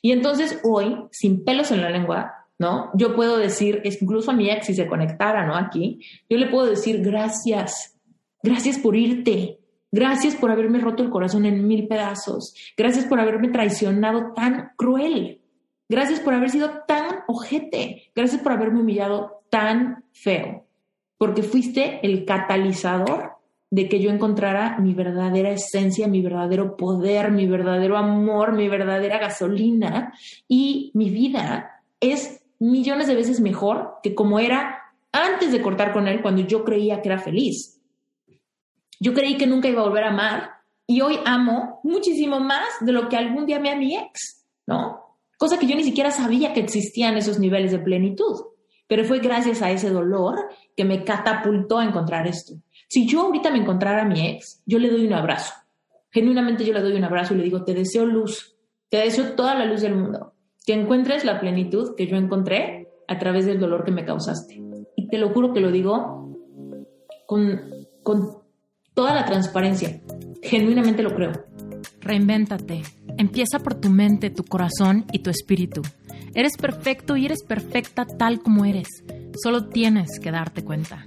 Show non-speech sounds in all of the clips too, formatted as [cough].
Y entonces hoy, sin pelos en la lengua, ¿no? Yo puedo decir, incluso a mi ex, si se conectara, ¿no? Aquí, yo le puedo decir gracias, gracias por irte, gracias por haberme roto el corazón en mil pedazos, gracias por haberme traicionado tan cruel, gracias por haber sido tan ojete, gracias por haberme humillado tan feo, porque fuiste el catalizador de que yo encontrara mi verdadera esencia, mi verdadero poder, mi verdadero amor, mi verdadera gasolina y mi vida es millones de veces mejor que como era antes de cortar con él cuando yo creía que era feliz. Yo creí que nunca iba a volver a amar y hoy amo muchísimo más de lo que algún día me a mi ex, ¿no? Cosa que yo ni siquiera sabía que existían esos niveles de plenitud. Pero fue gracias a ese dolor que me catapultó a encontrar esto. Si yo ahorita me encontrara a mi ex, yo le doy un abrazo. Genuinamente yo le doy un abrazo y le digo, te deseo luz, te deseo toda la luz del mundo, que encuentres la plenitud que yo encontré a través del dolor que me causaste. Y te lo juro que lo digo con, con toda la transparencia. Genuinamente lo creo. Reinvéntate. Empieza por tu mente, tu corazón y tu espíritu. Eres perfecto y eres perfecta tal como eres. Solo tienes que darte cuenta.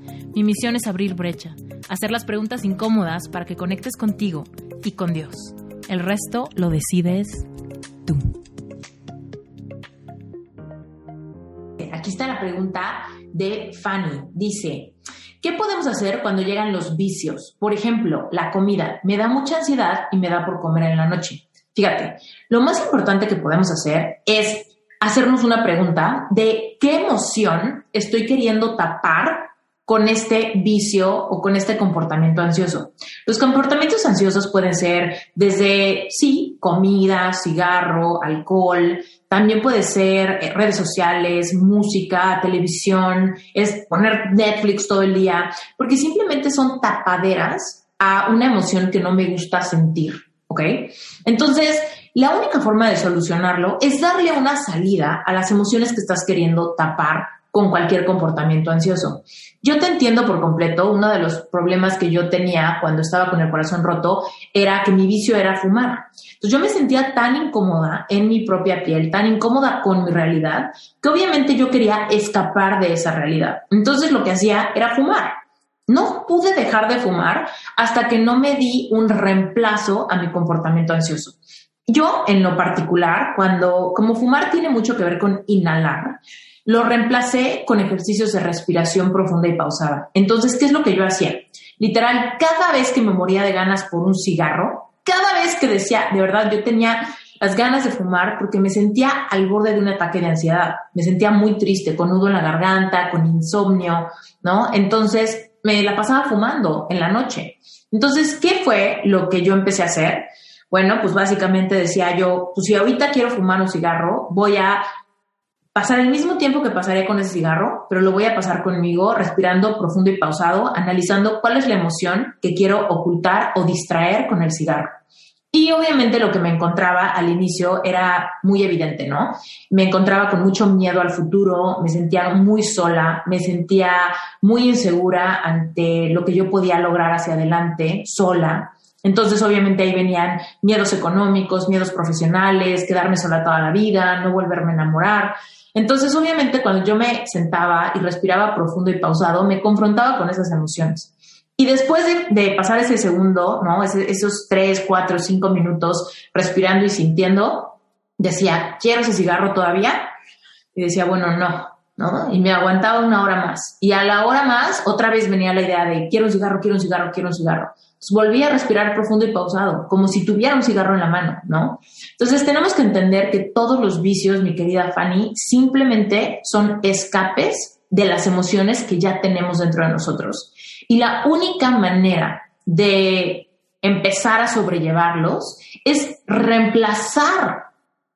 Mi misión es abrir brecha, hacer las preguntas incómodas para que conectes contigo y con Dios. El resto lo decides tú. Aquí está la pregunta de Fanny. Dice, ¿qué podemos hacer cuando llegan los vicios? Por ejemplo, la comida. Me da mucha ansiedad y me da por comer en la noche. Fíjate, lo más importante que podemos hacer es hacernos una pregunta de qué emoción estoy queriendo tapar con este vicio o con este comportamiento ansioso. Los comportamientos ansiosos pueden ser desde, sí, comida, cigarro, alcohol, también puede ser eh, redes sociales, música, televisión, es poner Netflix todo el día, porque simplemente son tapaderas a una emoción que no me gusta sentir, ¿ok? Entonces, la única forma de solucionarlo es darle una salida a las emociones que estás queriendo tapar con cualquier comportamiento ansioso. Yo te entiendo por completo, uno de los problemas que yo tenía cuando estaba con el corazón roto era que mi vicio era fumar. Entonces yo me sentía tan incómoda en mi propia piel, tan incómoda con mi realidad, que obviamente yo quería escapar de esa realidad. Entonces lo que hacía era fumar. No pude dejar de fumar hasta que no me di un reemplazo a mi comportamiento ansioso. Yo, en lo particular, cuando, como fumar tiene mucho que ver con inhalar, lo reemplacé con ejercicios de respiración profunda y pausada. Entonces, ¿qué es lo que yo hacía? Literal, cada vez que me moría de ganas por un cigarro, cada vez que decía, de verdad, yo tenía las ganas de fumar porque me sentía al borde de un ataque de ansiedad. Me sentía muy triste, con nudo en la garganta, con insomnio, ¿no? Entonces, me la pasaba fumando en la noche. Entonces, ¿qué fue lo que yo empecé a hacer? Bueno, pues básicamente decía yo, pues si ahorita quiero fumar un cigarro, voy a pasar el mismo tiempo que pasaré con ese cigarro, pero lo voy a pasar conmigo respirando profundo y pausado, analizando cuál es la emoción que quiero ocultar o distraer con el cigarro. Y obviamente lo que me encontraba al inicio era muy evidente, ¿no? Me encontraba con mucho miedo al futuro, me sentía muy sola, me sentía muy insegura ante lo que yo podía lograr hacia adelante sola. Entonces, obviamente ahí venían miedos económicos, miedos profesionales, quedarme sola toda la vida, no volverme a enamorar. Entonces, obviamente, cuando yo me sentaba y respiraba profundo y pausado, me confrontaba con esas emociones. Y después de, pasar ese segundo, esos tres, cuatro, cinco minutos respirando y sintiendo, decía, ¿quiero ese cigarro todavía? Y decía, bueno, no, ¿no? Y me aguantaba una hora más. Y a la hora más, otra vez venía la idea de, quiero un cigarro, quiero un cigarro, quiero un cigarro volví a respirar profundo y pausado, como si tuviera un cigarro en la mano, ¿no? Entonces tenemos que entender que todos los vicios, mi querida Fanny, simplemente son escapes de las emociones que ya tenemos dentro de nosotros. Y la única manera de empezar a sobrellevarlos es reemplazar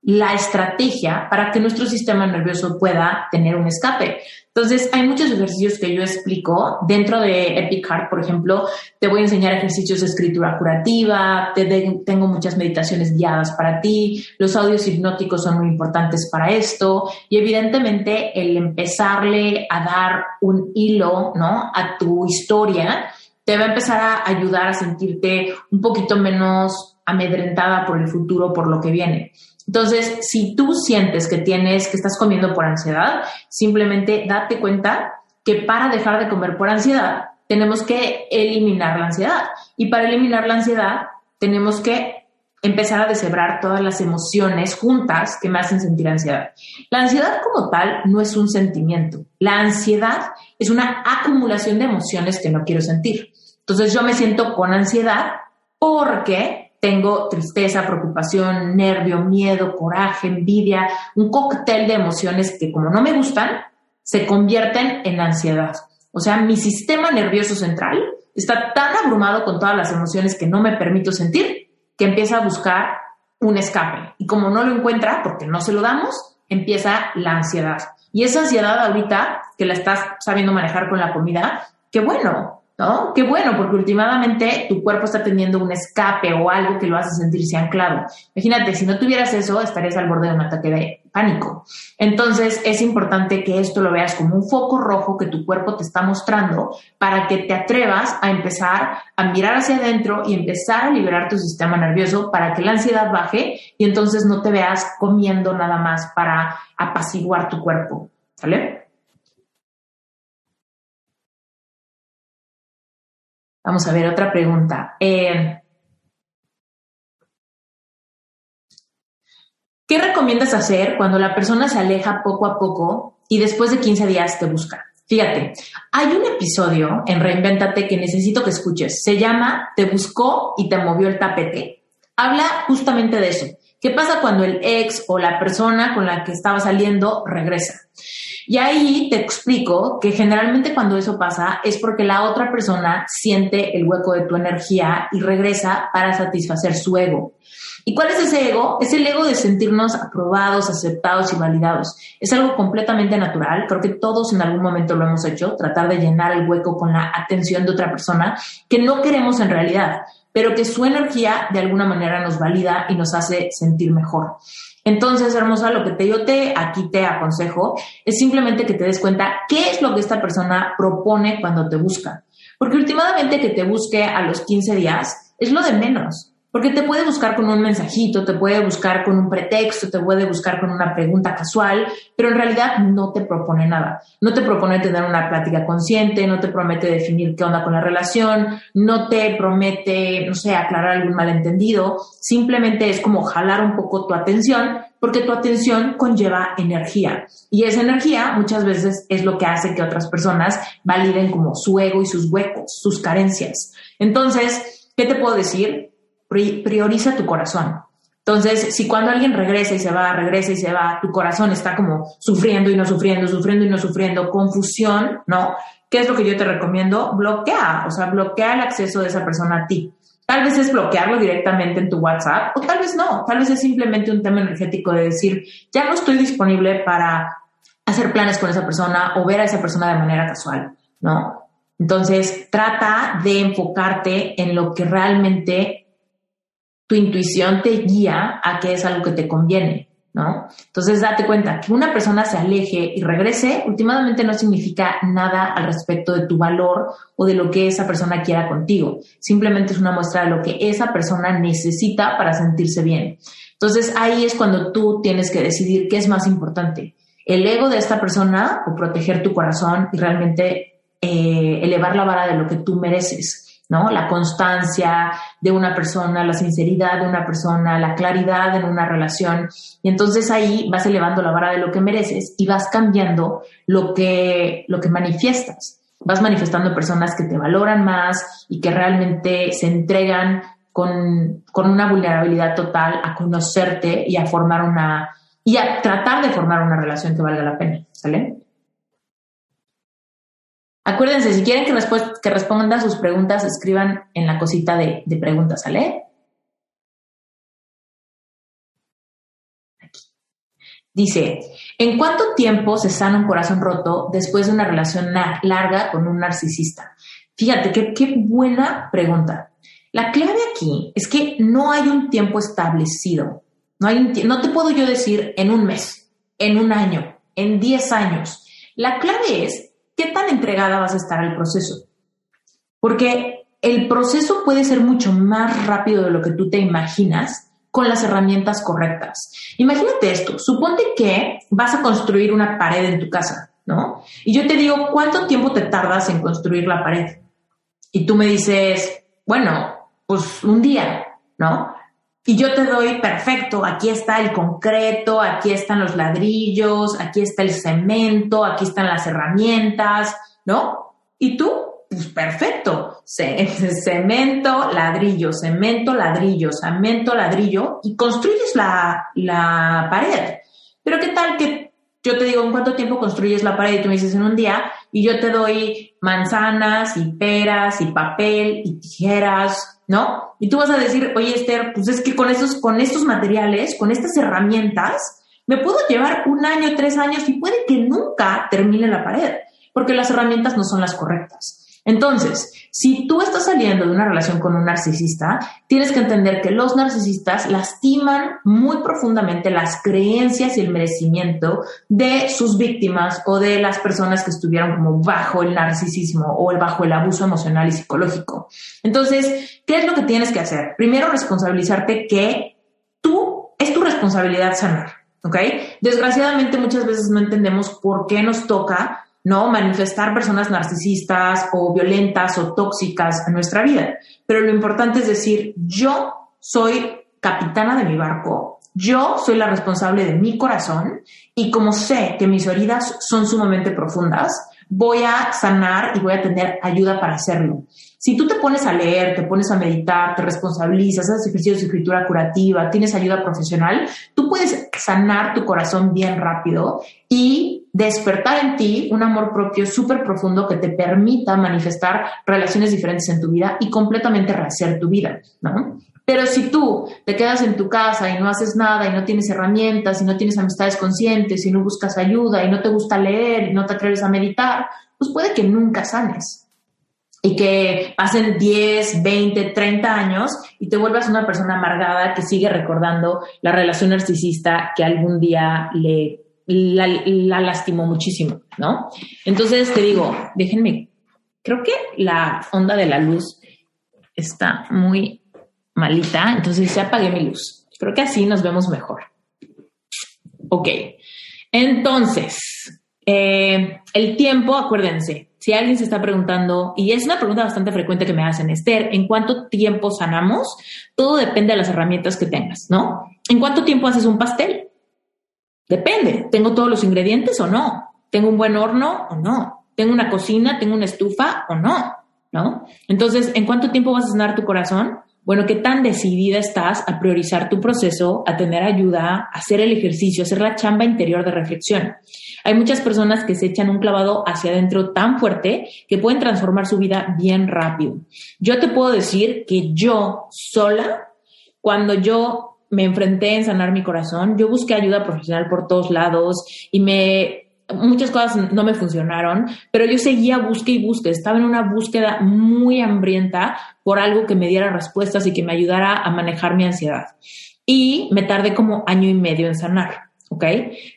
la estrategia para que nuestro sistema nervioso pueda tener un escape. Entonces, hay muchos ejercicios que yo explico. Dentro de Epic Heart, por ejemplo, te voy a enseñar ejercicios de escritura curativa, te tengo muchas meditaciones guiadas para ti, los audios hipnóticos son muy importantes para esto y evidentemente el empezarle a dar un hilo, ¿no? A tu historia te va a empezar a ayudar a sentirte un poquito menos amedrentada por el futuro, por lo que viene. Entonces, si tú sientes que tienes, que estás comiendo por ansiedad, simplemente date cuenta que para dejar de comer por ansiedad, tenemos que eliminar la ansiedad. Y para eliminar la ansiedad, tenemos que empezar a deshebrar todas las emociones juntas que me hacen sentir ansiedad. La ansiedad como tal no es un sentimiento. La ansiedad es una acumulación de emociones que no quiero sentir. Entonces yo me siento con ansiedad porque tengo tristeza, preocupación, nervio, miedo, coraje, envidia, un cóctel de emociones que como no me gustan, se convierten en ansiedad. O sea, mi sistema nervioso central está tan abrumado con todas las emociones que no me permito sentir que empieza a buscar un escape. Y como no lo encuentra, porque no se lo damos, empieza la ansiedad. Y esa ansiedad ahorita que la estás sabiendo manejar con la comida, qué bueno, ¿no? Qué bueno, porque últimamente tu cuerpo está teniendo un escape o algo que lo hace sentirse anclado. Imagínate, si no tuvieras eso, estarías al borde de un ataque de pánico. Entonces, es importante que esto lo veas como un foco rojo que tu cuerpo te está mostrando para que te atrevas a empezar a mirar hacia adentro y empezar a liberar tu sistema nervioso para que la ansiedad baje y entonces no te veas comiendo nada más para apaciguar tu cuerpo. ¿Sale? Vamos a ver otra pregunta. Eh, ¿Qué recomiendas hacer cuando la persona se aleja poco a poco y después de 15 días te busca? Fíjate, hay un episodio en Reinventate que necesito que escuches. Se llama Te buscó y te movió el tapete. Habla justamente de eso. ¿Qué pasa cuando el ex o la persona con la que estaba saliendo regresa? Y ahí te explico que generalmente cuando eso pasa es porque la otra persona siente el hueco de tu energía y regresa para satisfacer su ego. ¿Y cuál es ese ego? Es el ego de sentirnos aprobados, aceptados y validados. Es algo completamente natural. Creo que todos en algún momento lo hemos hecho, tratar de llenar el hueco con la atención de otra persona que no queremos en realidad, pero que su energía de alguna manera nos valida y nos hace sentir mejor. Entonces, hermosa, lo que te, yo te aquí te aconsejo es simplemente que te des cuenta qué es lo que esta persona propone cuando te busca. Porque últimamente que te busque a los 15 días es lo de menos. Porque te puede buscar con un mensajito, te puede buscar con un pretexto, te puede buscar con una pregunta casual, pero en realidad no te propone nada. No te propone tener una plática consciente, no te promete definir qué onda con la relación, no te promete, no sé, aclarar algún malentendido. Simplemente es como jalar un poco tu atención, porque tu atención conlleva energía. Y esa energía muchas veces es lo que hace que otras personas validen como su ego y sus huecos, sus carencias. Entonces, ¿qué te puedo decir? Prioriza tu corazón. Entonces, si cuando alguien regresa y se va, regresa y se va, tu corazón está como sufriendo y no sufriendo, sufriendo y no sufriendo, confusión, ¿no? ¿Qué es lo que yo te recomiendo? Bloquea, o sea, bloquea el acceso de esa persona a ti. Tal vez es bloquearlo directamente en tu WhatsApp o tal vez no, tal vez es simplemente un tema energético de decir, ya no estoy disponible para hacer planes con esa persona o ver a esa persona de manera casual, ¿no? Entonces, trata de enfocarte en lo que realmente tu intuición te guía a qué es algo que te conviene, ¿no? Entonces date cuenta que una persona se aleje y regrese, últimamente no significa nada al respecto de tu valor o de lo que esa persona quiera contigo. Simplemente es una muestra de lo que esa persona necesita para sentirse bien. Entonces ahí es cuando tú tienes que decidir qué es más importante, el ego de esta persona o proteger tu corazón y realmente eh, elevar la vara de lo que tú mereces. ¿No? La constancia de una persona, la sinceridad de una persona, la claridad en una relación. Y entonces ahí vas elevando la vara de lo que mereces y vas cambiando lo que, lo que manifiestas. Vas manifestando personas que te valoran más y que realmente se entregan con, con una vulnerabilidad total a conocerte y a formar una, y a tratar de formar una relación que valga la pena, ¿sale? Acuérdense, si quieren que, que responda sus preguntas, escriban en la cosita de, preguntas, ¿sale? Aquí. Dice, ¿en cuánto tiempo se sana un corazón roto después de una relación larga con un narcisista? Fíjate, qué, qué buena pregunta. La clave aquí es que no hay un tiempo establecido. No, hay no te puedo yo decir en un mes, en un año, en 10 años. La clave es qué tan entregada vas a estar al proceso. Porque el proceso puede ser mucho más rápido de lo que tú te imaginas con las herramientas correctas. Imagínate esto, suponte que vas a construir una pared en tu casa, ¿no? Y yo te digo, ¿cuánto tiempo te tardas en construir la pared? Y tú me dices, bueno, pues un día, ¿no? Y yo te doy, perfecto, aquí está el concreto, aquí están los ladrillos, aquí está el cemento, aquí están las herramientas, ¿no? Y tú, pues perfecto, [laughs] cemento, ladrillo, cemento, ladrillo, cemento, ladrillo, y construyes la, la pared. Pero ¿qué tal que yo te digo en cuánto tiempo construyes la pared y tú me dices en un día, y yo te doy manzanas y peras y papel y tijeras, ¿no? Y tú vas a decir, oye Esther, pues es que con estos, con estos materiales, con estas herramientas, me puedo llevar un año, tres años y puede que nunca termine la pared, porque las herramientas no son las correctas. Entonces, si tú estás saliendo de una relación con un narcisista, tienes que entender que los narcisistas lastiman muy profundamente las creencias y el merecimiento de sus víctimas o de las personas que estuvieron como bajo el narcisismo o bajo el abuso emocional y psicológico. Entonces, ¿qué es lo que tienes que hacer? Primero, responsabilizarte que tú es tu responsabilidad sanar. ¿Ok? Desgraciadamente muchas veces no entendemos por qué nos toca ¿no? Manifestar personas narcisistas o violentas o tóxicas en nuestra vida. Pero lo importante es decir, yo soy capitana de mi barco, yo soy la responsable de mi corazón y como sé que mis heridas son sumamente profundas, voy a sanar y voy a tener ayuda para hacerlo. Si tú te pones a leer, te pones a meditar, te responsabilizas, haces ejercicios de escritura curativa, tienes ayuda profesional, tú puedes sanar tu corazón bien rápido y despertar en ti un amor propio súper profundo que te permita manifestar relaciones diferentes en tu vida y completamente rehacer tu vida, ¿no? Pero si tú te quedas en tu casa y no haces nada y no tienes herramientas y no tienes amistades conscientes y no buscas ayuda y no te gusta leer y no te atreves a meditar, pues puede que nunca sanes y que pasen 10, 20, 30 años y te vuelvas una persona amargada que sigue recordando la relación narcisista que algún día le la, la lastimó muchísimo, ¿no? Entonces te digo, déjenme, creo que la onda de la luz está muy malita, entonces ya apagué mi luz. Creo que así nos vemos mejor. Ok, entonces, eh, el tiempo, acuérdense, si alguien se está preguntando, y es una pregunta bastante frecuente que me hacen, Esther, ¿en cuánto tiempo sanamos? Todo depende de las herramientas que tengas, ¿no? ¿En cuánto tiempo haces un pastel? Depende, ¿tengo todos los ingredientes o no? ¿Tengo un buen horno o no? ¿Tengo una cocina? ¿Tengo una estufa o no? ¿No? Entonces, ¿en cuánto tiempo vas a sanar tu corazón? Bueno, ¿qué tan decidida estás a priorizar tu proceso, a tener ayuda, a hacer el ejercicio, a hacer la chamba interior de reflexión? Hay muchas personas que se echan un clavado hacia adentro tan fuerte que pueden transformar su vida bien rápido. Yo te puedo decir que yo sola, cuando yo me enfrenté en sanar mi corazón, yo busqué ayuda profesional por todos lados y me muchas cosas no me funcionaron, pero yo seguía busque y busque, estaba en una búsqueda muy hambrienta por algo que me diera respuestas y que me ayudara a manejar mi ansiedad. Y me tardé como año y medio en sanar. ¿Ok?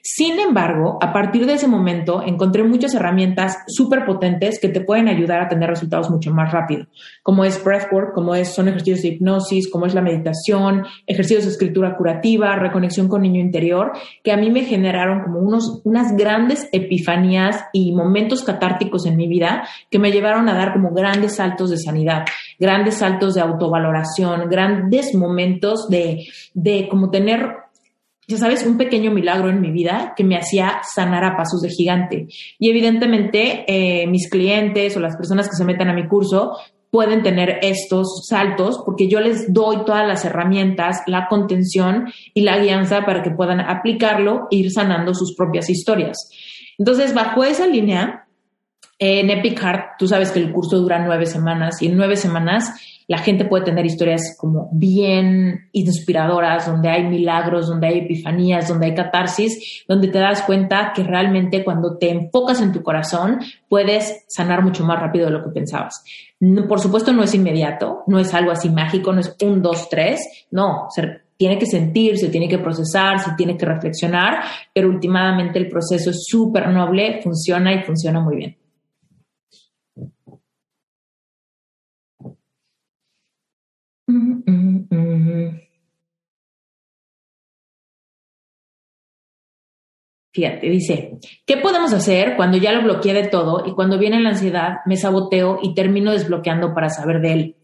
Sin embargo, a partir de ese momento encontré muchas herramientas súper potentes que te pueden ayudar a tener resultados mucho más rápido, como es breathwork, como es, son ejercicios de hipnosis, como es la meditación, ejercicios de escritura curativa, reconexión con niño interior, que a mí me generaron como unos, unas grandes epifanías y momentos catárticos en mi vida que me llevaron a dar como grandes saltos de sanidad, grandes saltos de autovaloración, grandes momentos de, de como tener ya sabes, un pequeño milagro en mi vida que me hacía sanar a pasos de gigante. Y evidentemente eh, mis clientes o las personas que se meten a mi curso pueden tener estos saltos porque yo les doy todas las herramientas, la contención y la guianza para que puedan aplicarlo e ir sanando sus propias historias. Entonces, bajo esa línea, En Epic Heart, tú sabes que el curso dura nueve semanas y en nueve semanas la gente puede tener historias como bien inspiradoras, donde hay milagros, donde hay epifanías, donde hay catarsis, donde te das cuenta que realmente cuando te enfocas en tu corazón puedes sanar mucho más rápido de lo que pensabas. Por supuesto no es inmediato, no es algo así mágico, no es un, dos, tres, no, tiene que sentir, se tiene que procesar, se tiene que reflexionar, pero últimamente el proceso es súper noble, funciona y funciona muy bien. Fíjate, dice, ¿qué podemos hacer cuando ya lo bloqueé de todo y cuando viene la ansiedad me saboteo y termino desbloqueando para saber de él?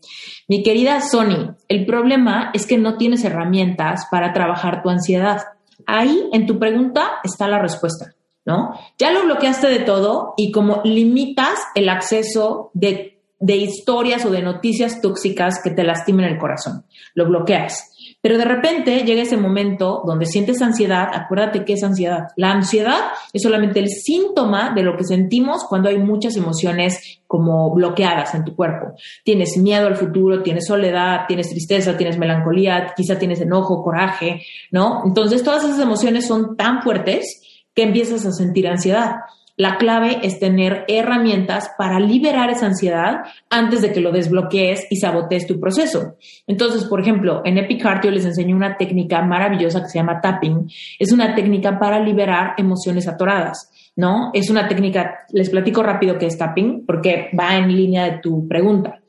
Mi querida Sony, el problema es que no tienes herramientas para trabajar tu ansiedad. Ahí en tu pregunta está la respuesta, ¿no? Ya lo bloqueaste de todo y como limitas el acceso de de historias o de noticias tóxicas que te lastimen el corazón. Lo bloqueas. Pero de repente llega ese momento donde sientes ansiedad. Acuérdate que es ansiedad. La ansiedad es solamente el síntoma de lo que sentimos cuando hay muchas emociones como bloqueadas en tu cuerpo. Tienes miedo al futuro, tienes soledad, tienes tristeza, tienes melancolía, quizá tienes enojo, coraje, ¿no? Entonces todas esas emociones son tan fuertes que empiezas a sentir ansiedad. La clave es tener herramientas para liberar esa ansiedad antes de que lo desbloquees y sabotees tu proceso. Entonces, por ejemplo, en Epic les enseño una técnica maravillosa que se llama tapping. Es una técnica para liberar emociones atoradas. ¿No? Es una técnica, les platico rápido qué es tapping, porque va en línea de tu pregunta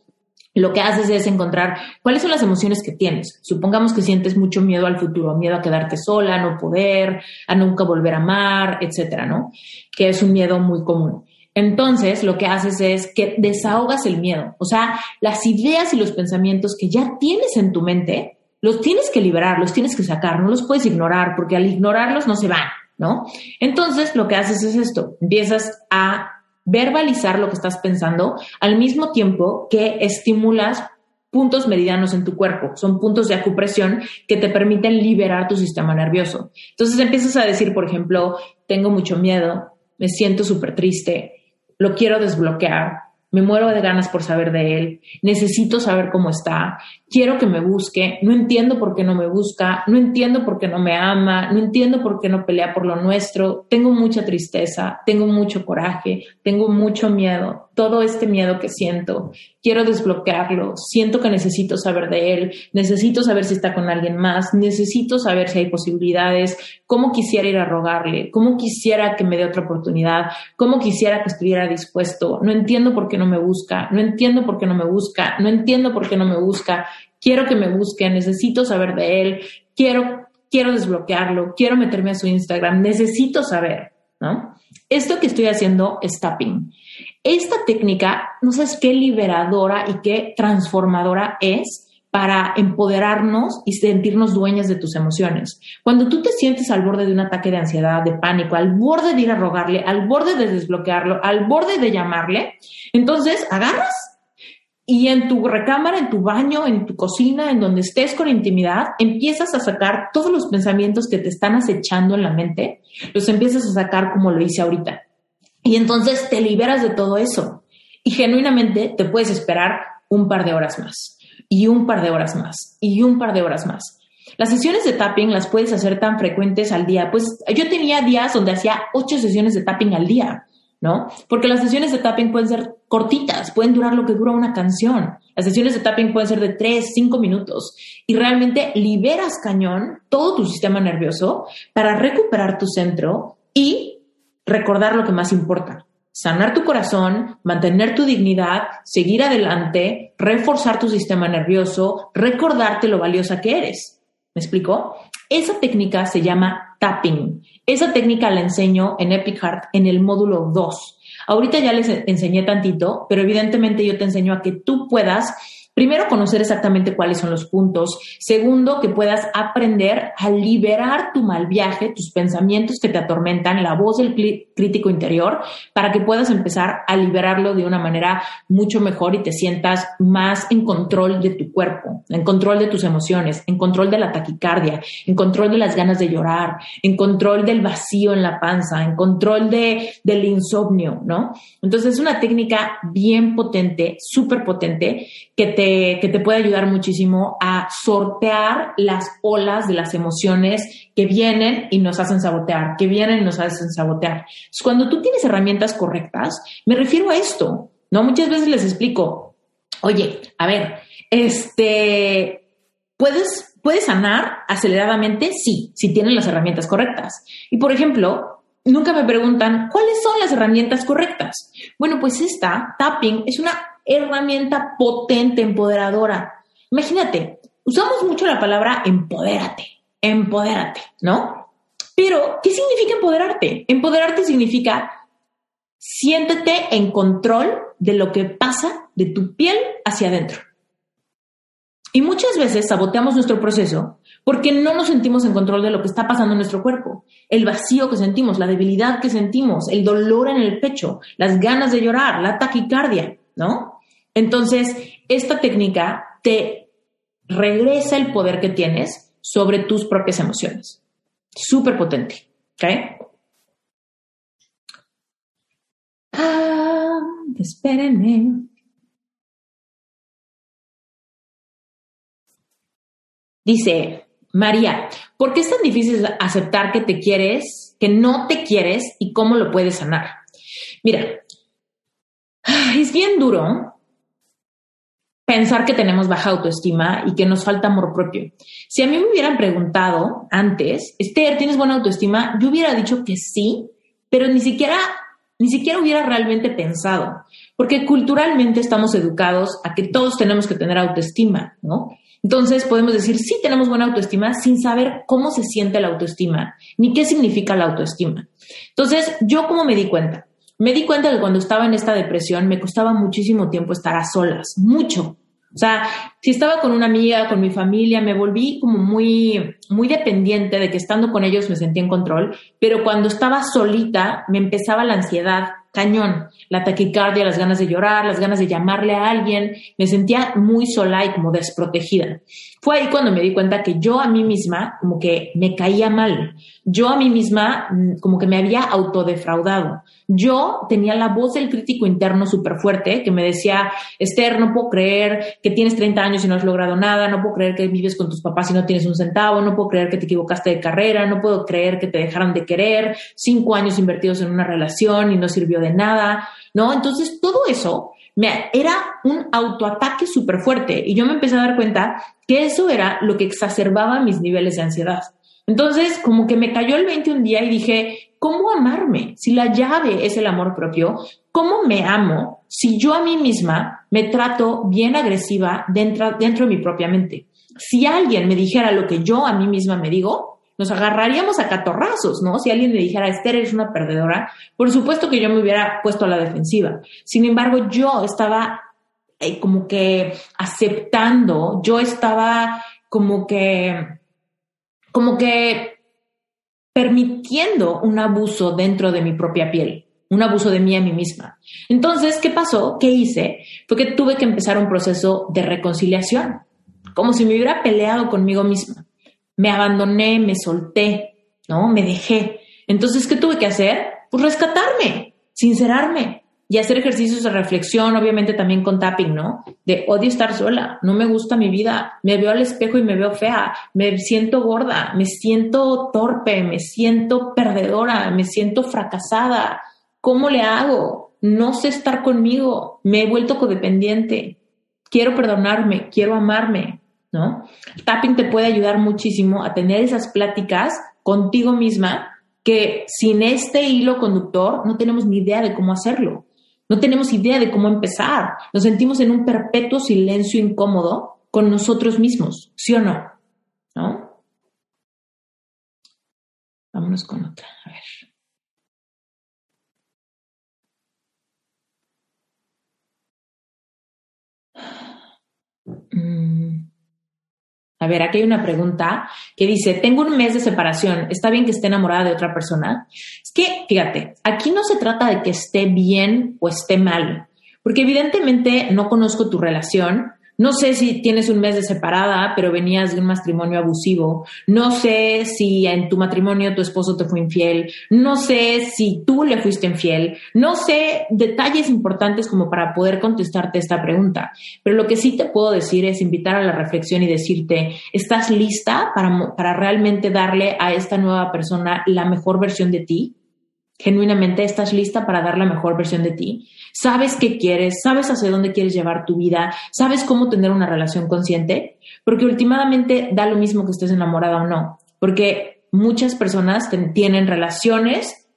lo que haces es encontrar cuáles son las emociones que tienes. Supongamos que sientes mucho miedo al futuro, miedo a quedarte sola, a no poder, a nunca volver a amar, etcétera, ¿no? Que es un miedo muy común. Entonces, lo que haces es que desahogas el miedo. O sea, las ideas y los pensamientos que ya tienes en tu mente, los tienes que liberar, los tienes que sacar, no los puedes ignorar, porque al ignorarlos no se van, ¿no? Entonces, lo que haces es esto, empiezas a verbalizar lo que estás pensando al mismo tiempo que estimulas puntos meridianos en tu cuerpo. Son puntos de acupresión que te permiten liberar tu sistema nervioso. Entonces empiezas a decir, por ejemplo, tengo mucho miedo, me siento súper triste, lo quiero desbloquear, me muero de ganas por saber de él, necesito saber cómo está, quiero que me busque, no entiendo por qué no me busca, no entiendo por qué no me ama, no entiendo por qué no pelea por lo nuestro, tengo mucha tristeza, tengo mucho coraje, tengo mucho miedo, todo este miedo que siento, quiero desbloquearlo, siento que necesito saber de él, necesito saber si está con alguien más, necesito saber si hay posibilidades, cómo quisiera ir a rogarle, cómo quisiera que me dé otra oportunidad, cómo quisiera que estuviera dispuesto, no entiendo por qué no me busca, no entiendo por qué no me busca, no entiendo por qué no me busca, quiero que me busque, necesito saber de él, quiero, quiero desbloquearlo, quiero meterme a su Instagram, necesito saber, ¿no? Esto que estoy haciendo es tapping. Esta técnica, no sabes qué liberadora y qué transformadora es para empoderarnos y sentirnos dueñas de tus emociones. Cuando tú te sientes al borde de un ataque de ansiedad, de pánico, al borde de ir a rogarle, al borde de desbloquearlo, al borde de llamarle, entonces agarras y en tu recámara, en tu baño, en tu cocina, en donde estés con intimidad, empiezas a sacar todos los pensamientos que te están acechando en la mente, los empiezas a sacar como lo hice ahorita. Y entonces te liberas de todo eso. Y genuinamente te puedes esperar un par de horas más, y un par de horas más, y un par de horas más. Las sesiones de tapping las puedes hacer tan frecuentes al día. Pues yo tenía días donde hacía ocho sesiones de tapping al día. ¿no? Porque las sesiones de tapping pueden ser cortitas, pueden durar lo que dura una canción. Las sesiones de tapping pueden ser de 3, 5 minutos y realmente liberas cañón todo tu sistema nervioso para recuperar tu centro y recordar lo que más importa. Sanar tu corazón, mantener tu dignidad, seguir adelante, reforzar tu sistema nervioso, recordarte lo valiosa que eres. ¿Me explico? Esa técnica se llama tapping. Esa técnica la enseño en Epic Heart en el módulo 2. Ahorita ya les enseñé tantito, pero evidentemente yo te enseño a que tú puedas primero, conocer exactamente cuáles son los puntos. Segundo, que puedas aprender a liberar tu mal viaje, tus pensamientos que te atormentan, la voz del crítico interior, para que puedas empezar a liberarlo de una manera mucho mejor y te sientas más en control de tu cuerpo, en control de tus emociones, en control de la taquicardia, en control de las ganas de llorar, en control del vacío en la panza, en control de, del insomnio, ¿no? Entonces es una técnica bien potente, súper potente, que te, que te puede ayudar muchísimo a sortear las olas de las emociones que vienen y nos hacen sabotear, que vienen y nos hacen sabotear. cuando tú tienes herramientas correctas, me refiero a esto, ¿no? Muchas veces les explico, oye, a ver, este, ¿puedes, ¿puedes sanar aceleradamente? Sí, si tienes las herramientas correctas. Y por ejemplo, nunca me preguntan, ¿cuáles son las herramientas correctas? Bueno, pues esta, tapping, es una herramienta potente, empoderadora. Imagínate, usamos mucho la palabra empodérate, empodérate, ¿no? Pero, ¿qué significa empoderarte? Empoderarte significa siéntete en control de lo que pasa de tu piel hacia adentro. Y muchas veces saboteamos nuestro proceso porque no nos sentimos en control de lo que está pasando en nuestro cuerpo. El vacío que sentimos, la debilidad que sentimos, el dolor en el pecho, las ganas de llorar, la taquicardia, ¿no? Entonces, esta técnica te regresa el poder que tienes sobre tus propias emociones. Súper potente, ¿ok? Ah, espérenme. Dice María, ¿por qué es tan difícil aceptar que te quieres, que no te quieres y cómo lo puedes sanar? Mira, es bien duro pensar que tenemos baja autoestima y que nos falta amor propio. Si a mí me hubieran preguntado antes, Esther, ¿tienes buena autoestima? Yo hubiera dicho que sí, pero ni siquiera ni siquiera hubiera realmente pensado, porque culturalmente estamos educados a que todos tenemos que tener autoestima, ¿no? Entonces podemos decir, sí tenemos buena autoestima sin saber cómo se siente la autoestima, ni qué significa la autoestima. Entonces, yo cómo me di cuenta? Me di cuenta que cuando estaba en esta depresión me costaba muchísimo tiempo estar a solas, mucho. O sea, si estaba con una amiga, con mi familia, me volví como muy, muy dependiente de que estando con ellos me sentía en control, pero cuando estaba solita me empezaba la ansiedad, cañón, la taquicardia, las ganas de llorar, las ganas de llamarle a alguien, me sentía muy sola y como desprotegida. Fue ahí cuando me di cuenta que yo a mí misma como que me caía mal, yo a mí misma mm, como que me había autodefraudado. Yo tenía la voz del crítico interno súper fuerte que me decía, Esther, no puedo creer que tienes 30 años y no has logrado nada, no puedo creer que vives con tus papás y no tienes un centavo, no puedo creer que te equivocaste de carrera, no puedo creer que te dejaron de querer, cinco años invertidos en una relación y no sirvió de nada, ¿no? Entonces todo eso me, era un autoataque súper fuerte y yo me empecé a dar cuenta que eso era lo que exacerbaba mis niveles de ansiedad. Entonces, como que me cayó el 21 día y dije, ¿cómo amarme? Si la llave es el amor propio, ¿cómo me amo si yo a mí misma me trato bien agresiva dentro, dentro de mi propia mente? Si alguien me dijera lo que yo a mí misma me digo, nos agarraríamos a catorrazos, ¿no? Si alguien me dijera, Esther, eres una perdedora, por supuesto que yo me hubiera puesto a la defensiva. Sin embargo, yo estaba eh, como que aceptando, yo estaba como que, como que permitiendo un abuso dentro de mi propia piel, un abuso de mí a mí misma. Entonces, ¿qué pasó? ¿Qué hice? Fue que tuve que empezar un proceso de reconciliación, como si me hubiera peleado conmigo misma me abandoné, me solté, ¿no? Me dejé. Entonces, ¿qué tuve que hacer? Pues rescatarme, sincerarme y hacer ejercicios de reflexión, obviamente también con tapping, ¿no? De odio estar sola, no me gusta mi vida, me veo al espejo y me veo fea, me siento gorda, me siento torpe, me siento perdedora, me siento fracasada. ¿Cómo le hago? No sé estar conmigo, me he vuelto codependiente. Quiero perdonarme, quiero amarme, ¿no? tapping te puede ayudar muchísimo a tener esas pláticas contigo misma que sin este hilo conductor no tenemos ni idea de cómo hacerlo. No tenemos idea de cómo empezar. Nos sentimos en un perpetuo silencio incómodo con nosotros mismos, ¿sí o no? ¿No? Vámonos con otra. A ver. Mm. A ver, aquí hay una pregunta que dice, tengo un mes de separación, ¿está bien que esté enamorada de otra persona? Es que, fíjate, aquí no se trata de que esté bien o esté mal, porque evidentemente no conozco tu relación, no sé si tienes un mes de separada, pero venías de un matrimonio abusivo. No sé si en tu matrimonio tu esposo te fue infiel. No sé si tú le fuiste infiel. No sé detalles importantes como para poder contestarte esta pregunta. Pero lo que sí te puedo decir es invitar a la reflexión y decirte, ¿estás lista para, para realmente darle a esta nueva persona la mejor versión de ti? Genuinamente estás lista para dar la mejor versión de ti, sabes qué quieres, sabes hacia dónde quieres llevar tu vida, sabes cómo tener una relación consciente, porque últimamente da lo mismo que estés enamorada o no, porque muchas personas tienen relaciones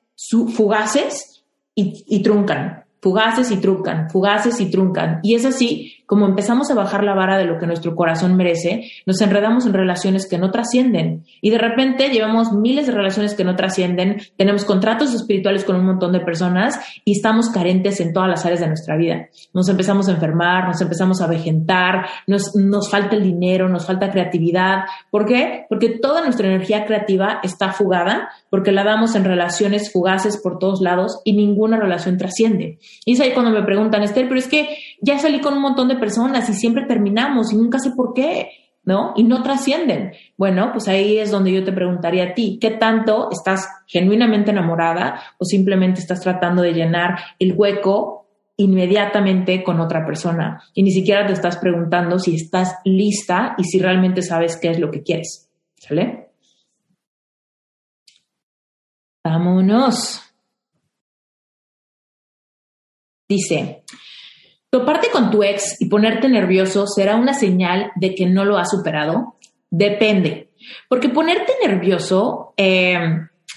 fugaces y, y truncan, fugaces y truncan, fugaces y truncan, y es así como empezamos a bajar la vara de lo que nuestro corazón merece, nos enredamos en relaciones que no trascienden y de repente llevamos miles de relaciones que no trascienden, tenemos contratos espirituales con un montón de personas y estamos carentes en todas las áreas de nuestra vida. Nos empezamos a enfermar, nos empezamos a vegetar, nos, nos falta el dinero, nos falta creatividad. ¿Por qué? Porque toda nuestra energía creativa está fugada porque la damos en relaciones fugaces por todos lados y ninguna relación trasciende. Y es ahí cuando me preguntan, Esther, pero es que ya salí con un montón de personas y siempre terminamos y nunca sé por qué, ¿no? Y no trascienden. Bueno, pues ahí es donde yo te preguntaría a ti, ¿qué tanto estás genuinamente enamorada o simplemente estás tratando de llenar el hueco inmediatamente con otra persona y ni siquiera te estás preguntando si estás lista y si realmente sabes qué es lo que quieres. ¿Sale? Vámonos. Dice, Toparte con tu ex y ponerte nervioso será una señal de que no lo has superado. Depende, porque ponerte nervioso eh,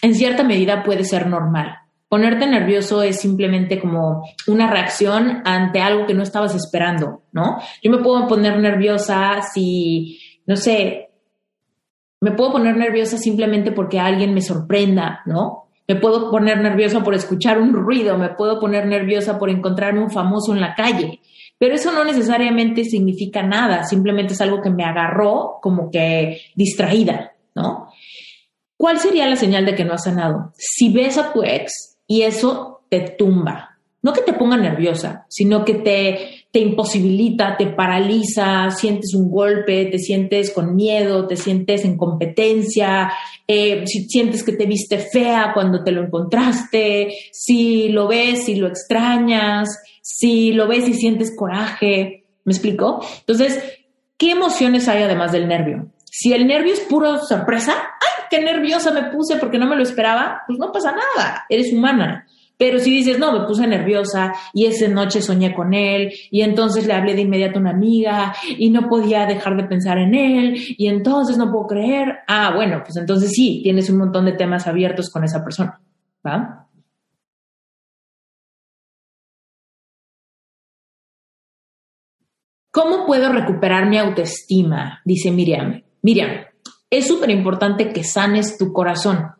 en cierta medida puede ser normal. Ponerte nervioso es simplemente como una reacción ante algo que no estabas esperando, ¿no? Yo me puedo poner nerviosa si, no sé, me puedo poner nerviosa simplemente porque alguien me sorprenda, ¿no? Me puedo poner nerviosa por escuchar un ruido, me puedo poner nerviosa por encontrarme un famoso en la calle, pero eso no necesariamente significa nada, simplemente es algo que me agarró como que distraída, ¿no? ¿Cuál sería la señal de que no has sanado? Si ves a tu ex y eso te tumba, no que te ponga nerviosa, sino que te te imposibilita, te paraliza, sientes un golpe, te sientes con miedo, te sientes en competencia, eh, si sientes que te viste fea cuando te lo encontraste, si lo ves y lo extrañas, si lo ves y sientes coraje, ¿me explico? Entonces, ¿qué emociones hay además del nervio? Si el nervio es puro sorpresa, ¡ay, qué nerviosa me puse porque no me lo esperaba! Pues no pasa nada, eres humana. Pero si dices, no, me puse nerviosa y esa noche soñé con él y entonces le hablé de inmediato a una amiga y no podía dejar de pensar en él y entonces no puedo creer, ah, bueno, pues entonces sí, tienes un montón de temas abiertos con esa persona, ¿va? ¿Cómo puedo recuperar mi autoestima? Dice Miriam. Miriam, es súper importante que sanes tu corazón.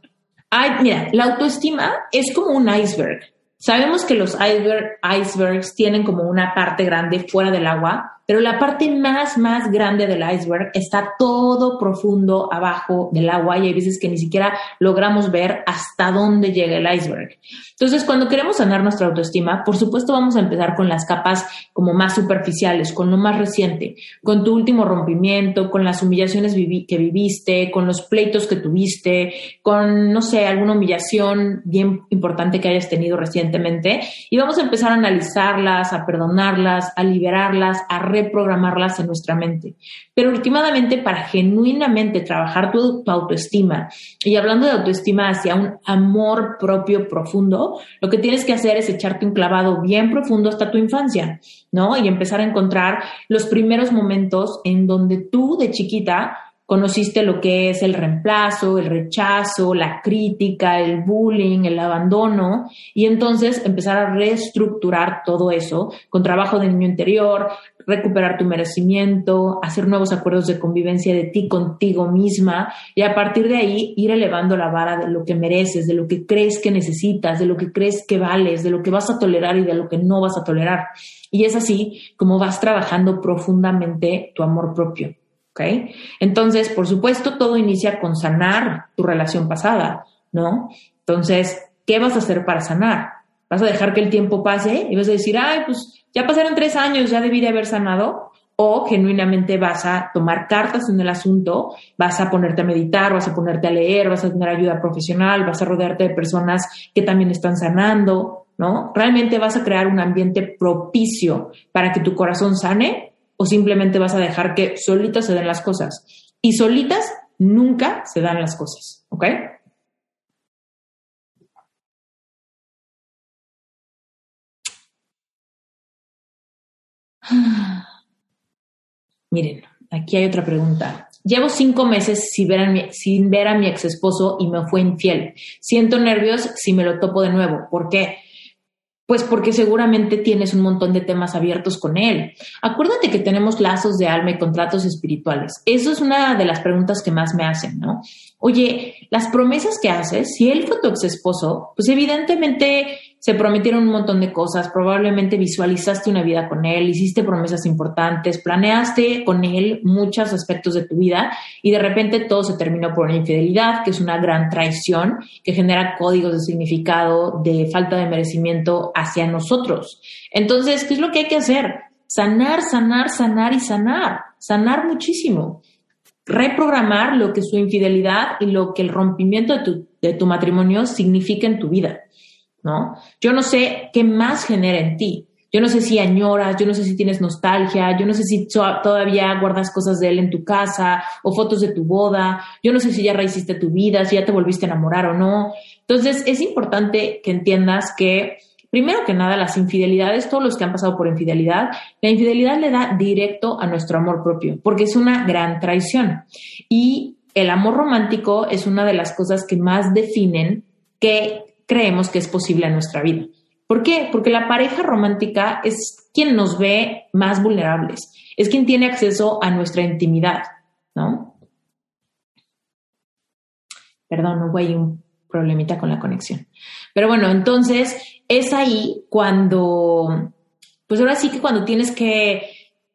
Ay, mira, la autoestima es como un iceberg. Sabemos que los icebergs tienen como una parte grande fuera del agua, pero la parte más, más grande del iceberg está todo profundo abajo del agua y hay veces que ni siquiera logramos ver hasta dónde llega el iceberg. Entonces, cuando queremos sanar nuestra autoestima, por supuesto vamos a empezar con las capas como más superficiales, con lo más reciente, con tu último rompimiento, con las humillaciones que viviste, con los pleitos que tuviste, con, no sé, alguna humillación bien importante que hayas tenido recientemente y vamos a empezar a analizarlas, a perdonarlas, a liberarlas, a reprogramarlas en nuestra mente. Pero últimamente, para genuinamente trabajar tu, autoestima, y hablando de autoestima hacia un amor propio profundo, lo que tienes que hacer es echarte un clavado bien profundo hasta tu infancia, ¿no? Y empezar a encontrar los primeros momentos en donde tú de chiquita conociste lo que es el reemplazo, el rechazo, la crítica, el bullying, el abandono, y entonces empezar a reestructurar todo eso con trabajo de niño interior, recuperar tu merecimiento, hacer nuevos acuerdos de convivencia de ti contigo misma y a partir de ahí ir elevando la vara de lo que mereces, de lo que crees que necesitas, de lo que crees que vales, de lo que vas a tolerar y de lo que no vas a tolerar. Y es así como vas trabajando profundamente tu amor propio. Entonces, por supuesto, todo inicia con sanar tu relación pasada, ¿no? Entonces, ¿qué vas a hacer para sanar? ¿Vas a dejar que el tiempo pase y vas a decir, ay, pues ya pasaron tres años, ya debí de haber sanado? O genuinamente vas a tomar cartas en el asunto, vas a ponerte a meditar, vas a ponerte a leer, vas a tener ayuda profesional, vas a rodearte de personas que también están sanando, ¿no? Realmente vas a crear un ambiente propicio para que tu corazón sane o simplemente vas a dejar que solitas se den las cosas. Y solitas nunca se dan las cosas, ¿ok? [sighs] Miren, aquí hay otra pregunta. Llevo cinco meses sin ver, a mi, ex esposo y me fue infiel. Siento nervios si me lo topo de nuevo. ¿Por qué? Pues porque seguramente tienes un montón de temas abiertos con él. Acuérdate que tenemos lazos de alma y contratos espirituales. Eso es una de las preguntas que más me hacen, ¿no? Oye, las promesas que haces, si él fue tu ex esposo, pues evidentemente se prometieron un montón de cosas, probablemente visualizaste una vida con él, hiciste promesas importantes, planeaste con él muchos aspectos de tu vida y de repente todo se terminó por una infidelidad, que es una gran traición que genera códigos de significado, de falta de merecimiento hacia nosotros. Entonces, ¿qué es lo que hay que hacer? Sanar, sanar, sanar y sanar, sanar muchísimo reprogramar lo que su infidelidad y lo que el rompimiento de tu, de tu matrimonio significa en tu vida. ¿No? Yo no sé qué más genera en ti. Yo no sé si añoras, yo no sé si tienes nostalgia, yo no sé si todavía guardas cosas de él en tu casa o fotos de tu boda, yo no sé si ya rehiciste tu vida, si ya te volviste a enamorar o no. Entonces, es importante que entiendas que, primero que nada, las infidelidades, todos los que han pasado por infidelidad, la infidelidad le da directo a nuestro amor propio, porque es una gran traición. Y el amor romántico es una de las cosas que más definen que creemos que es posible en nuestra vida. ¿Por qué? Porque la pareja romántica es quien nos ve más vulnerables, es quien tiene acceso a nuestra intimidad, ¿no? Perdón, hubo ahí un problemita con la conexión. Pero bueno, entonces es ahí cuando, pues ahora sí que cuando tienes que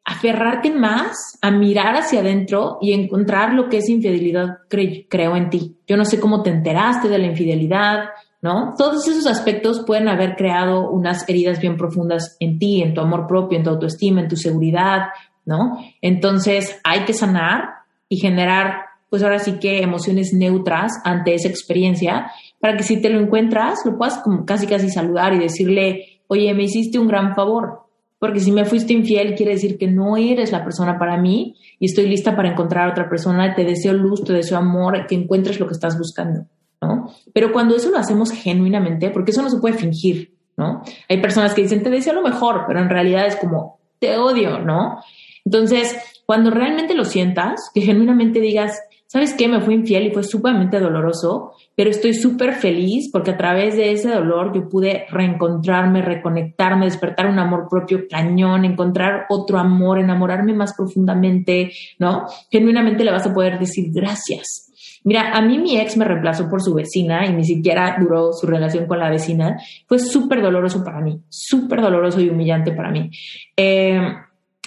aferrarte más a mirar hacia adentro y encontrar lo que es infidelidad, creo en ti. Yo no sé cómo te enteraste de la infidelidad, ¿no? Todos esos aspectos pueden haber creado unas heridas bien profundas en ti, en tu amor propio, en tu autoestima, en tu seguridad, ¿no? Entonces hay que sanar y generar, pues ahora sí que emociones neutras ante esa experiencia para que si te lo encuentras, lo puedas como casi casi saludar y decirle, oye, me hiciste un gran favor. Porque si me fuiste infiel, quiere decir que no eres la persona para mí y estoy lista para encontrar a otra persona. Te deseo luz, te deseo amor, que encuentres lo que estás buscando. ¿No? Pero cuando eso lo hacemos genuinamente, porque eso no se puede fingir, ¿no? Hay personas que dicen, te deseo lo mejor, pero en realidad es como, te odio, ¿no? Entonces, cuando realmente lo sientas, que genuinamente digas, ¿sabes qué? Me fui infiel y fue sumamente doloroso, pero estoy súper feliz porque a través de ese dolor yo pude reencontrarme, reconectarme, despertar un amor propio cañón, encontrar otro amor, enamorarme más profundamente, ¿no? Genuinamente le vas a poder decir gracias, Mira, a mí mi ex me reemplazó por su vecina y ni siquiera duró su relación con la vecina. Fue súper doloroso para mí, súper doloroso y humillante para mí. Eh,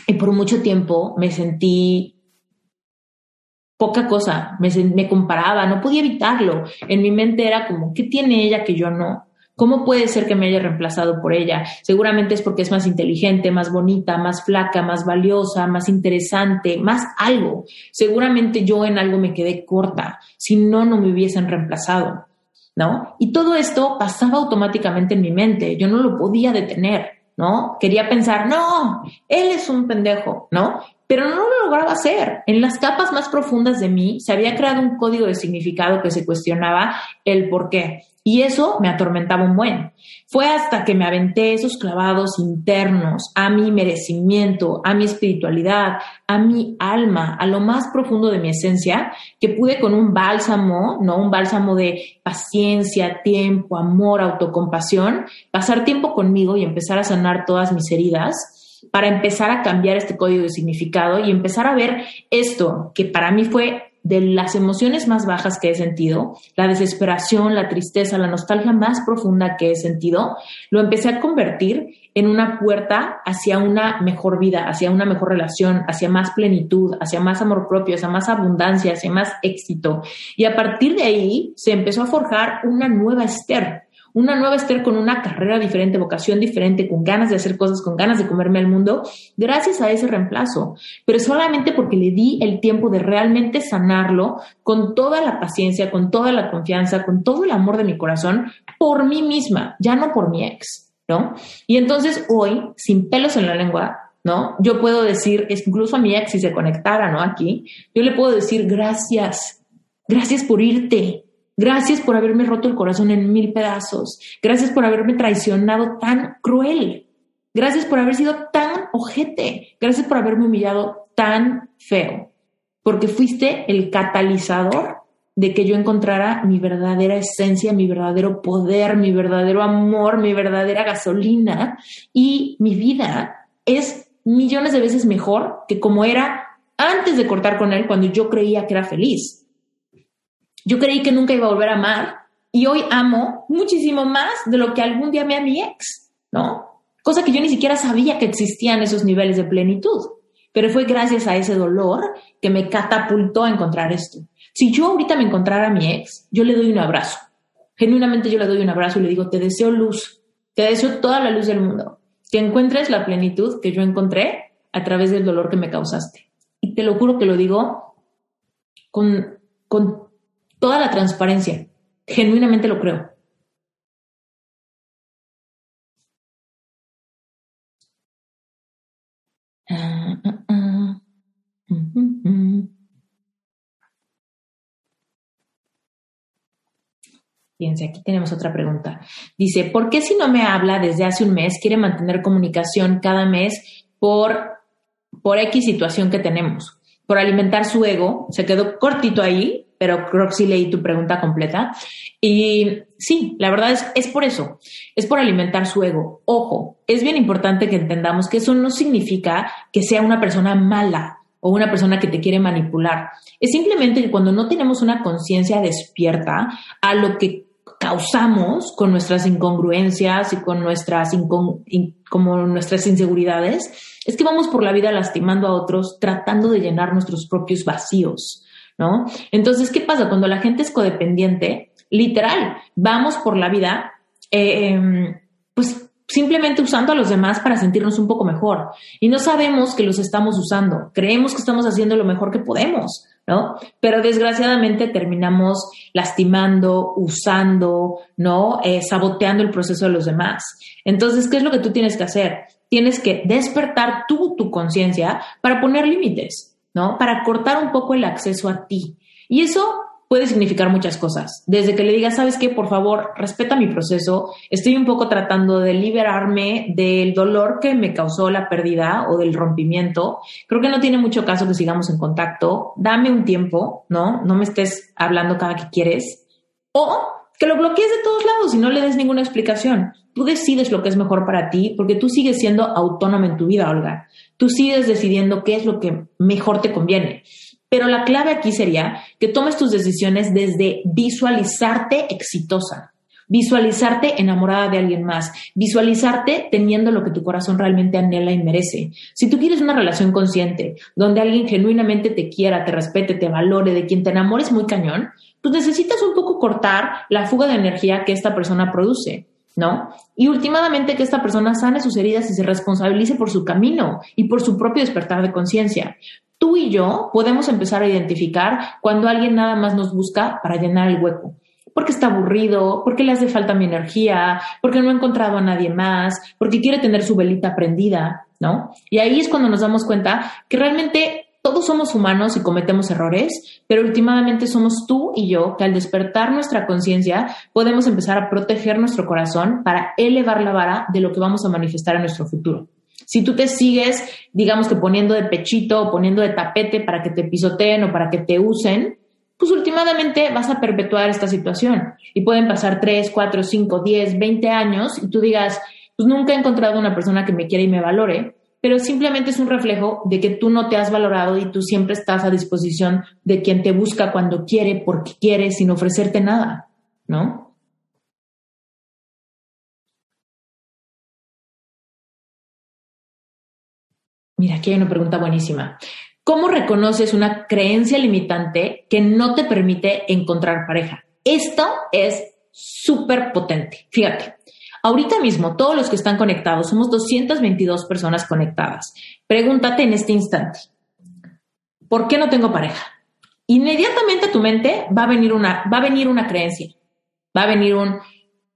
y por mucho tiempo me sentí poca cosa, me, me comparaba, no podía evitarlo. En mi mente era como, ¿qué tiene ella que yo no? ¿Cómo puede ser que me haya reemplazado por ella? Seguramente es porque es más inteligente, más bonita, más flaca, más valiosa, más interesante, más algo. Seguramente yo en algo me quedé corta, si no, no me hubiesen reemplazado, ¿no? Y todo esto pasaba automáticamente en mi mente, yo no lo podía detener, ¿no? Quería pensar, no, él es un pendejo, ¿no? pero no lo lograba hacer. En las capas más profundas de mí se había creado un código de significado que se cuestionaba el por qué. Y eso me atormentaba un buen. Fue hasta que me aventé esos clavados internos a mi merecimiento, a mi espiritualidad, a mi alma, a lo más profundo de mi esencia, que pude con un bálsamo, ¿no? Un bálsamo de paciencia, tiempo, amor, autocompasión, pasar tiempo conmigo y empezar a sanar todas mis heridas para empezar a cambiar este código de significado y empezar a ver esto que para mí fue de las emociones más bajas que he sentido, la desesperación, la tristeza, la nostalgia más profunda que he sentido, lo empecé a convertir en una puerta hacia una mejor vida, hacia una mejor relación, hacia más plenitud, hacia más amor propio, hacia más abundancia, hacia más éxito. Y a partir de ahí se empezó a forjar una nueva Esther, una nueva Esther con una carrera diferente, vocación diferente, con ganas de hacer cosas, con ganas de comerme al mundo, gracias a ese reemplazo, pero solamente porque le di el tiempo de realmente sanarlo con toda la paciencia, con toda la confianza, con todo el amor de mi corazón, por mí misma, ya no por mi ex, ¿no? Y entonces hoy, sin pelos en la lengua, ¿no? Yo puedo decir, incluso a mi ex, si se conectara, ¿no? Aquí, yo le puedo decir gracias, gracias por irte, Gracias por haberme roto el corazón en mil pedazos. Gracias por haberme traicionado tan cruel. Gracias por haber sido tan ojete. Gracias por haberme humillado tan feo. Porque fuiste el catalizador de que yo encontrara mi verdadera esencia, mi verdadero poder, mi verdadero amor, mi verdadera gasolina. Y mi vida es millones de veces mejor que como era antes de cortar con él cuando yo creía que era feliz. Yo creí que nunca iba a volver a amar y hoy amo muchísimo más de lo que algún día me a mi ex, ¿no? Cosa que yo ni siquiera sabía que existían esos niveles de plenitud. Pero fue gracias a ese dolor que me catapultó a encontrar esto. Si yo ahorita me encontrara a mi ex, yo le doy un abrazo. Genuinamente yo le doy un abrazo y le digo, te deseo luz, te deseo toda la luz del mundo, que encuentres la plenitud que yo encontré a través del dolor que me causaste. Y te lo juro que lo digo con, con toda la transparencia. Genuinamente lo creo. Fíjense, aquí tenemos otra pregunta. Dice, ¿por qué si no me habla desde hace un mes quiere mantener comunicación cada mes por, por X situación que tenemos? Por alimentar su ego, se quedó cortito ahí, pero creo que leí tu pregunta completa. Y sí, la verdad es, es por eso, es por alimentar su ego. Ojo, es bien importante que entendamos que eso no significa que sea una persona mala o una persona que te quiere manipular. Es simplemente que cuando no tenemos una conciencia despierta a lo que causamos con nuestras incongruencias y con nuestras, como nuestras inseguridades, es que vamos por la vida lastimando a otros, tratando de llenar nuestros propios vacíos. ¿No? Entonces, ¿qué pasa? Cuando la gente es codependiente, literal, vamos por la vida, eh, em, pues simplemente usando a los demás para sentirnos un poco mejor. Y no sabemos que los estamos usando, creemos que estamos haciendo lo mejor que podemos, ¿no? Pero desgraciadamente terminamos lastimando, usando, ¿no? Eh, saboteando el proceso de los demás. Entonces, ¿qué es lo que tú tienes que hacer? Tienes que despertar tú tu conciencia para poner límites. ¿No? Para cortar un poco el acceso a ti. Y eso puede significar muchas cosas. Desde que le digas, sabes qué, por favor, respeta mi proceso. Estoy un poco tratando de liberarme del dolor que me causó la pérdida o del rompimiento. Creo que no tiene mucho caso que sigamos en contacto. Dame un tiempo, ¿no? No me estés hablando cada que quieres. O que lo bloquees de todos lados y no le des ninguna explicación. Tú decides lo que es mejor para ti porque tú sigues siendo autónoma en tu vida, Olga. Tú sigues decidiendo qué es lo que mejor te conviene. Pero la clave aquí sería que tomes tus decisiones desde visualizarte exitosa, visualizarte enamorada de alguien más, visualizarte teniendo lo que tu corazón realmente anhela y merece. Si tú quieres una relación consciente, donde alguien genuinamente te quiera, te respete, te valore, de quien te enamores muy cañón, pues necesitas un poco cortar la fuga de energía que esta persona produce. ¿No? Y últimamente que esta persona sane sus heridas y se responsabilice por su camino y por su propio despertar de conciencia. Tú y yo podemos empezar a identificar cuando alguien nada más nos busca para llenar el hueco. Porque está aburrido, porque le hace falta mi energía, porque no ha encontrado a nadie más, porque quiere tener su velita prendida. ¿no? Y ahí es cuando nos damos cuenta que realmente todos somos humanos y cometemos errores, pero últimamente somos tú y yo que al despertar nuestra conciencia podemos empezar a proteger nuestro corazón para elevar la vara de lo que vamos a manifestar en nuestro futuro. Si tú te sigues, digamos que poniendo de pechito o poniendo de tapete para que te pisoteen o para que te usen, pues últimamente vas a perpetuar esta situación y pueden pasar 3, 4, 5, 10, 20 años y tú digas, pues nunca he encontrado una persona que me quiera y me valore, pero simplemente es un reflejo de que tú no te has valorado y tú siempre estás a disposición de quien te busca cuando quiere, porque quiere, sin ofrecerte nada, ¿no? Mira, aquí hay una pregunta buenísima. ¿Cómo reconoces una creencia limitante que no te permite encontrar pareja? Esto es súper potente. Fíjate, ahorita mismo todos los que están conectados, somos 222 personas conectadas. Pregúntate en este instante, ¿por qué no tengo pareja? Inmediatamente a tu mente va a venir una, va a venir una creencia, va a venir un,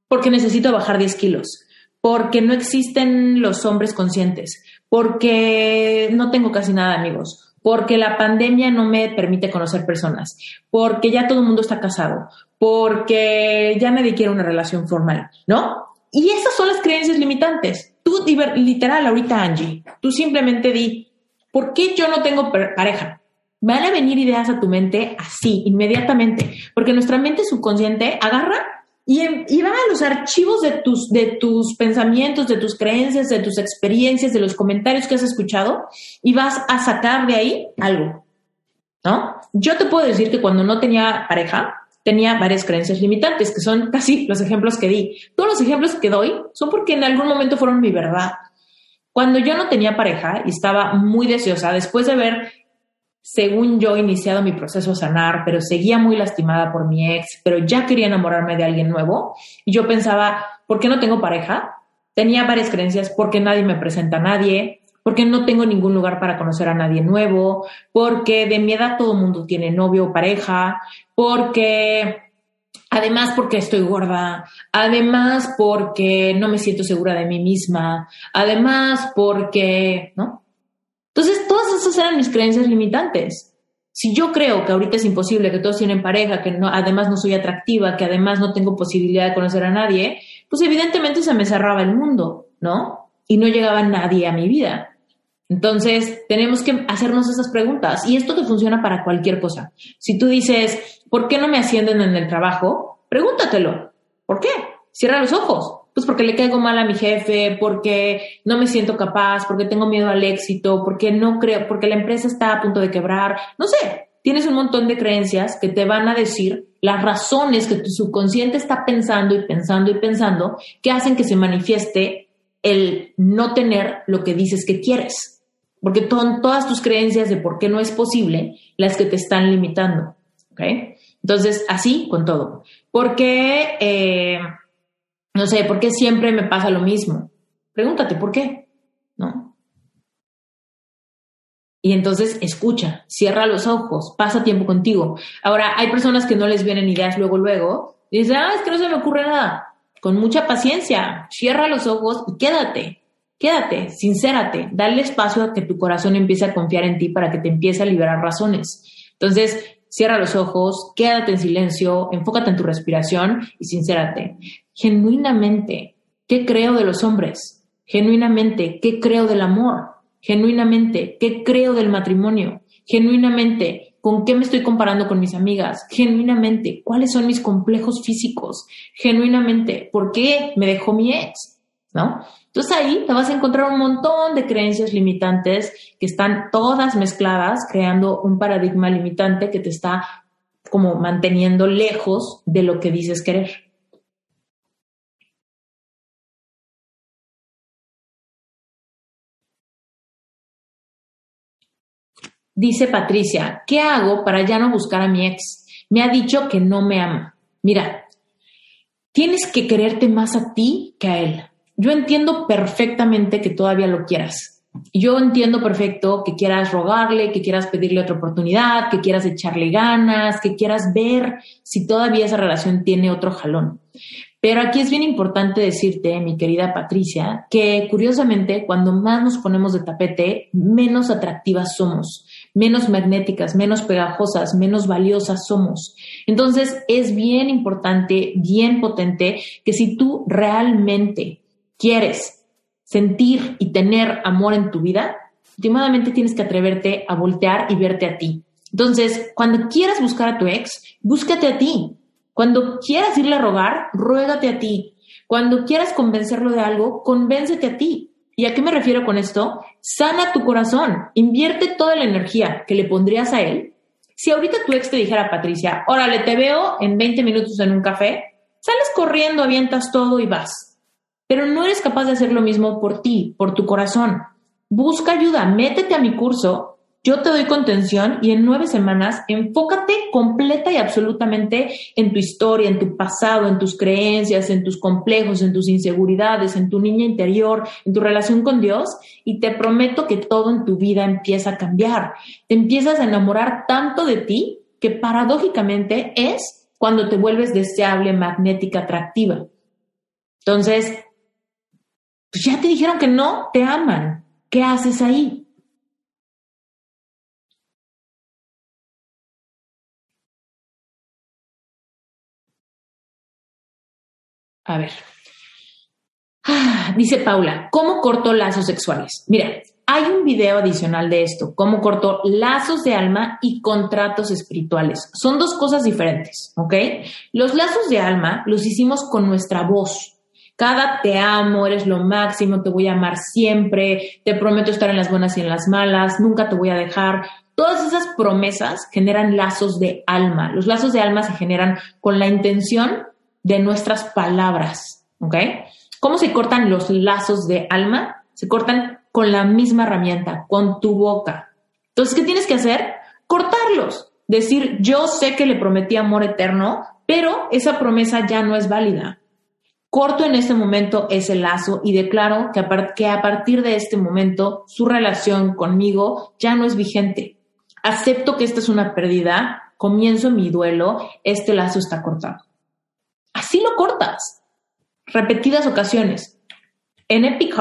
porque necesito bajar 10 kilos, porque no existen los hombres conscientes, porque no tengo casi nada amigos, porque la pandemia no me permite conocer personas, porque ya todo el mundo está casado, porque ya nadie quiere una relación formal, ¿no? Y esas son las creencias limitantes. Tú, literal, ahorita, Angie, tú simplemente di, ¿por qué yo no tengo pareja? Van a venir ideas a tu mente así, inmediatamente, porque nuestra mente subconsciente agarra y, va a los archivos de tus, de tus pensamientos, de tus creencias, de tus experiencias, de los comentarios que has escuchado y vas a sacar de ahí algo, ¿no? Yo te puedo decir que cuando no tenía pareja, tenía varias creencias limitantes, que son casi los ejemplos que di. Todos los ejemplos que doy son porque en algún momento fueron mi verdad. Cuando yo no tenía pareja y estaba muy deseosa, después de ver según yo, iniciado mi proceso a sanar, pero seguía muy lastimada por mi ex, pero ya quería enamorarme de alguien nuevo. Y yo pensaba, ¿por qué no tengo pareja? Tenía varias creencias, porque nadie me presenta a nadie, porque no tengo ningún lugar para conocer a nadie nuevo, porque de mi edad todo el mundo tiene novio o pareja, porque Además porque estoy gorda, además porque no me siento segura de mí misma, además porque, ¿no? Entonces, todas esas eran mis creencias limitantes. Si yo creo que ahorita es imposible, que todos tienen pareja, que no, además no soy atractiva, que además no tengo posibilidad de conocer a nadie, pues evidentemente se me cerraba el mundo, ¿no? Y no llegaba nadie a mi vida. Entonces, tenemos que hacernos esas preguntas. Y esto te funciona para cualquier cosa. Si tú dices, ¿por qué no me ascienden en el trabajo? Pregúntatelo. ¿Por qué? Cierra los ojos pues porque le caigo mal a mi jefe, porque no me siento capaz, porque tengo miedo al éxito, porque no creo, porque la empresa está a punto de quebrar, no sé, tienes un montón de creencias que te van a decir las razones que tu subconsciente está pensando y pensando y pensando que hacen que se manifieste el no tener lo que dices que quieres. Porque son todas tus creencias de por qué no es posible las que te están limitando. ¿Ok? Entonces, así con todo. Porque eh, no sé, ¿por qué siempre me pasa lo mismo? Pregúntate, ¿por qué? ¿No? Y entonces escucha, cierra los ojos, pasa tiempo contigo. Ahora, hay personas que no les vienen ideas luego, luego, y dicen, ah, es que no se me ocurre nada. Con mucha paciencia, cierra los ojos y quédate, quédate, sincérate, dale espacio a que tu corazón empiece a confiar en ti para que te empiece a liberar razones. Entonces, cierra los ojos, quédate en silencio, enfócate en tu respiración y sincérate. Genuinamente qué creo de los hombres, genuinamente qué creo del amor, genuinamente qué creo del matrimonio, genuinamente con qué me estoy comparando con mis amigas, genuinamente cuáles son mis complejos físicos, genuinamente por qué me dejó mi ex, Entonces ahí te vas a encontrar un montón de creencias limitantes que están todas mezcladas, creando un paradigma limitante que te está como manteniendo lejos de lo que dices querer. Dice Patricia, ¿qué hago para ya no buscar a mi ex? Me ha dicho que no me ama. Mira, tienes que quererte más a ti que a él. Yo entiendo perfectamente que todavía lo quieras. Yo entiendo perfecto que quieras rogarle, que quieras pedirle otra oportunidad, que quieras echarle ganas, que quieras ver si todavía esa relación tiene otro jalón. Pero aquí es bien importante decirte, mi querida Patricia, que curiosamente cuando más nos ponemos de tapete, menos atractivas somos, menos magnéticas, menos pegajosas, menos valiosas somos. Entonces es bien importante, bien potente, que si tú realmente quieres sentir y tener amor en tu vida, últimamente tienes que atreverte a voltear y verte a ti. Entonces, cuando quieras buscar a tu ex, búscate a ti. Cuando quieras irle a rogar, ruégate a ti. Cuando quieras convencerlo de algo, convéncete a ti. ¿Y a qué me refiero con esto? Sana tu corazón, invierte toda la energía que le pondrías a él. Si ahorita tu ex te dijera, Patricia, órale, te veo en 20 minutos en un café, sales corriendo, avientas todo y vas. Pero no eres capaz de hacer lo mismo por ti, por tu corazón. Busca ayuda, métete a mi curso yo te doy contención y en nueve semanas enfócate completa y absolutamente en tu historia, en tu pasado, en tus creencias, en tus complejos, en tus inseguridades, en tu niña interior, en tu relación con Dios y te prometo que todo en tu vida empieza a cambiar. Te empiezas a enamorar tanto de ti que paradójicamente es cuando te vuelves deseable, magnética, atractiva. Entonces, pues ya te dijeron que no, te aman. ¿Qué haces ahí? A ver. Ah, dice Paula, ¿cómo cortó lazos sexuales? Mira, hay un video adicional de esto, cómo cortó lazos de alma y contratos espirituales. Son dos cosas diferentes, ¿ok? Los lazos de alma los hicimos con nuestra voz. Cada te amo, eres lo máximo, te voy a amar siempre, te prometo estar en las buenas y en las malas, nunca te voy a dejar. Todas esas promesas generan lazos de alma. Los lazos de alma se generan con la intención de nuestras palabras, ¿ok? ¿Cómo se cortan los lazos de alma? Se cortan con la misma herramienta, con tu boca. Entonces, ¿qué tienes que hacer? Cortarlos. Decir, yo sé que le prometí amor eterno, pero esa promesa ya no es válida. Corto en este momento ese lazo y declaro que a, partir de este momento su relación conmigo ya no es vigente. Acepto que esta es una pérdida, comienzo mi duelo, este lazo está cortado. Así lo cortas. Repetidas ocasiones. En Epic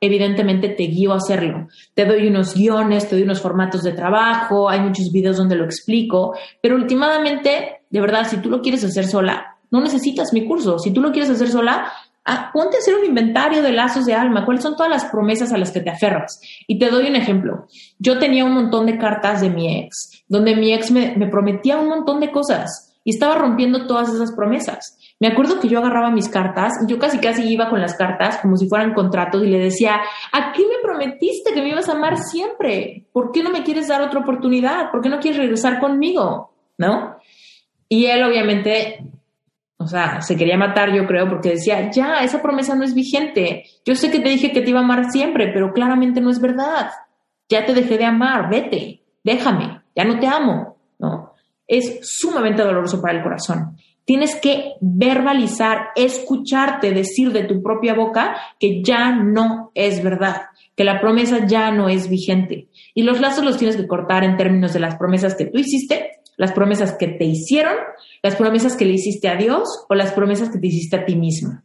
evidentemente te guío a hacerlo. Te doy unos guiones, te doy unos formatos de trabajo, hay muchos videos donde lo explico, pero últimamente, de verdad, si tú lo quieres hacer sola, no necesitas mi curso. Si tú lo quieres hacer sola, ah, ponte a hacer un inventario de lazos de alma, cuáles son todas las promesas a las que te aferras. Y te doy un ejemplo. Yo tenía un montón de cartas de mi ex, donde mi ex me, me prometía un montón de cosas y estaba rompiendo todas esas promesas. Me acuerdo que yo agarraba mis cartas, yo casi casi iba con las cartas como si fueran contratos y le decía, ¿a qué me prometiste que me ibas a amar siempre? ¿Por qué no me quieres dar otra oportunidad? ¿Por qué no quieres regresar conmigo? ¿No? Y él obviamente, o sea, se quería matar yo creo porque decía, ya, esa promesa no es vigente. Yo sé que te dije que te iba a amar siempre, pero claramente no es verdad. Ya te dejé de amar, vete, déjame, ya no te amo, ¿no? es sumamente doloroso para el corazón. Tienes que verbalizar, escucharte decir de tu propia boca que ya no es verdad, que la promesa ya no es vigente. Y los lazos los tienes que cortar en términos de las promesas que tú hiciste, las promesas que te hicieron, las promesas que le hiciste a Dios o las promesas que te hiciste a ti misma.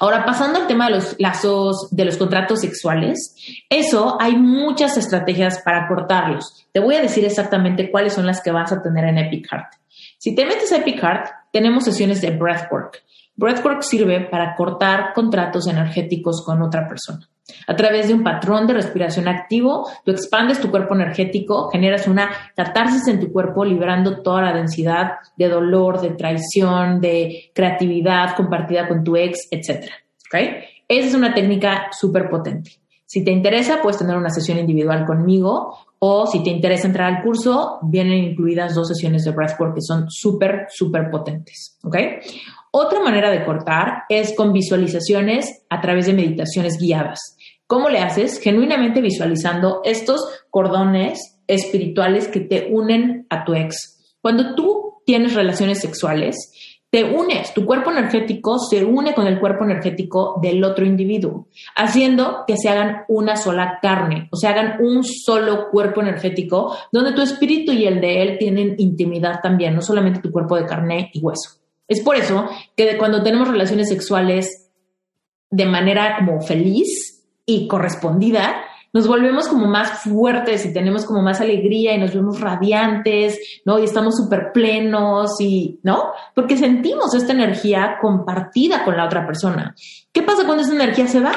Ahora, pasando al tema de los lazos, de los contratos sexuales, eso hay muchas estrategias para cortarlos. Te voy a decir exactamente cuáles son las que vas a tener en Epic Heart. Si te metes a Epic Heart, tenemos sesiones de breathwork. Breathwork sirve para cortar contratos energéticos con otra persona. A través de un patrón de respiración activo, tú expandes tu cuerpo energético, generas una catarsis en tu cuerpo, liberando toda la densidad de dolor, de traición, de creatividad compartida con tu ex, etc. ¿Okay? Esa es una técnica súper potente. Si te interesa, puedes tener una sesión individual conmigo o si te interesa entrar al curso, vienen incluidas dos sesiones de breathwork que son súper, súper potentes. ¿Ok? Otra manera de cortar es con visualizaciones a través de meditaciones guiadas. ¿Cómo le haces? Genuinamente visualizando estos cordones espirituales que te unen a tu ex. Cuando tú tienes relaciones sexuales, te unes, tu cuerpo energético se une con el cuerpo energético del otro individuo, haciendo que se hagan una sola carne, o sea, hagan un solo cuerpo energético, donde tu espíritu y el de él tienen intimidad también, no solamente tu cuerpo de carne y hueso. Es por eso que cuando tenemos relaciones sexuales de manera como feliz y correspondida, nos volvemos como más fuertes y tenemos como más alegría y nos vemos radiantes, ¿no? Y estamos súper plenos y, ¿no? Porque sentimos esta energía compartida con la otra persona. ¿Qué pasa cuando esa energía se va?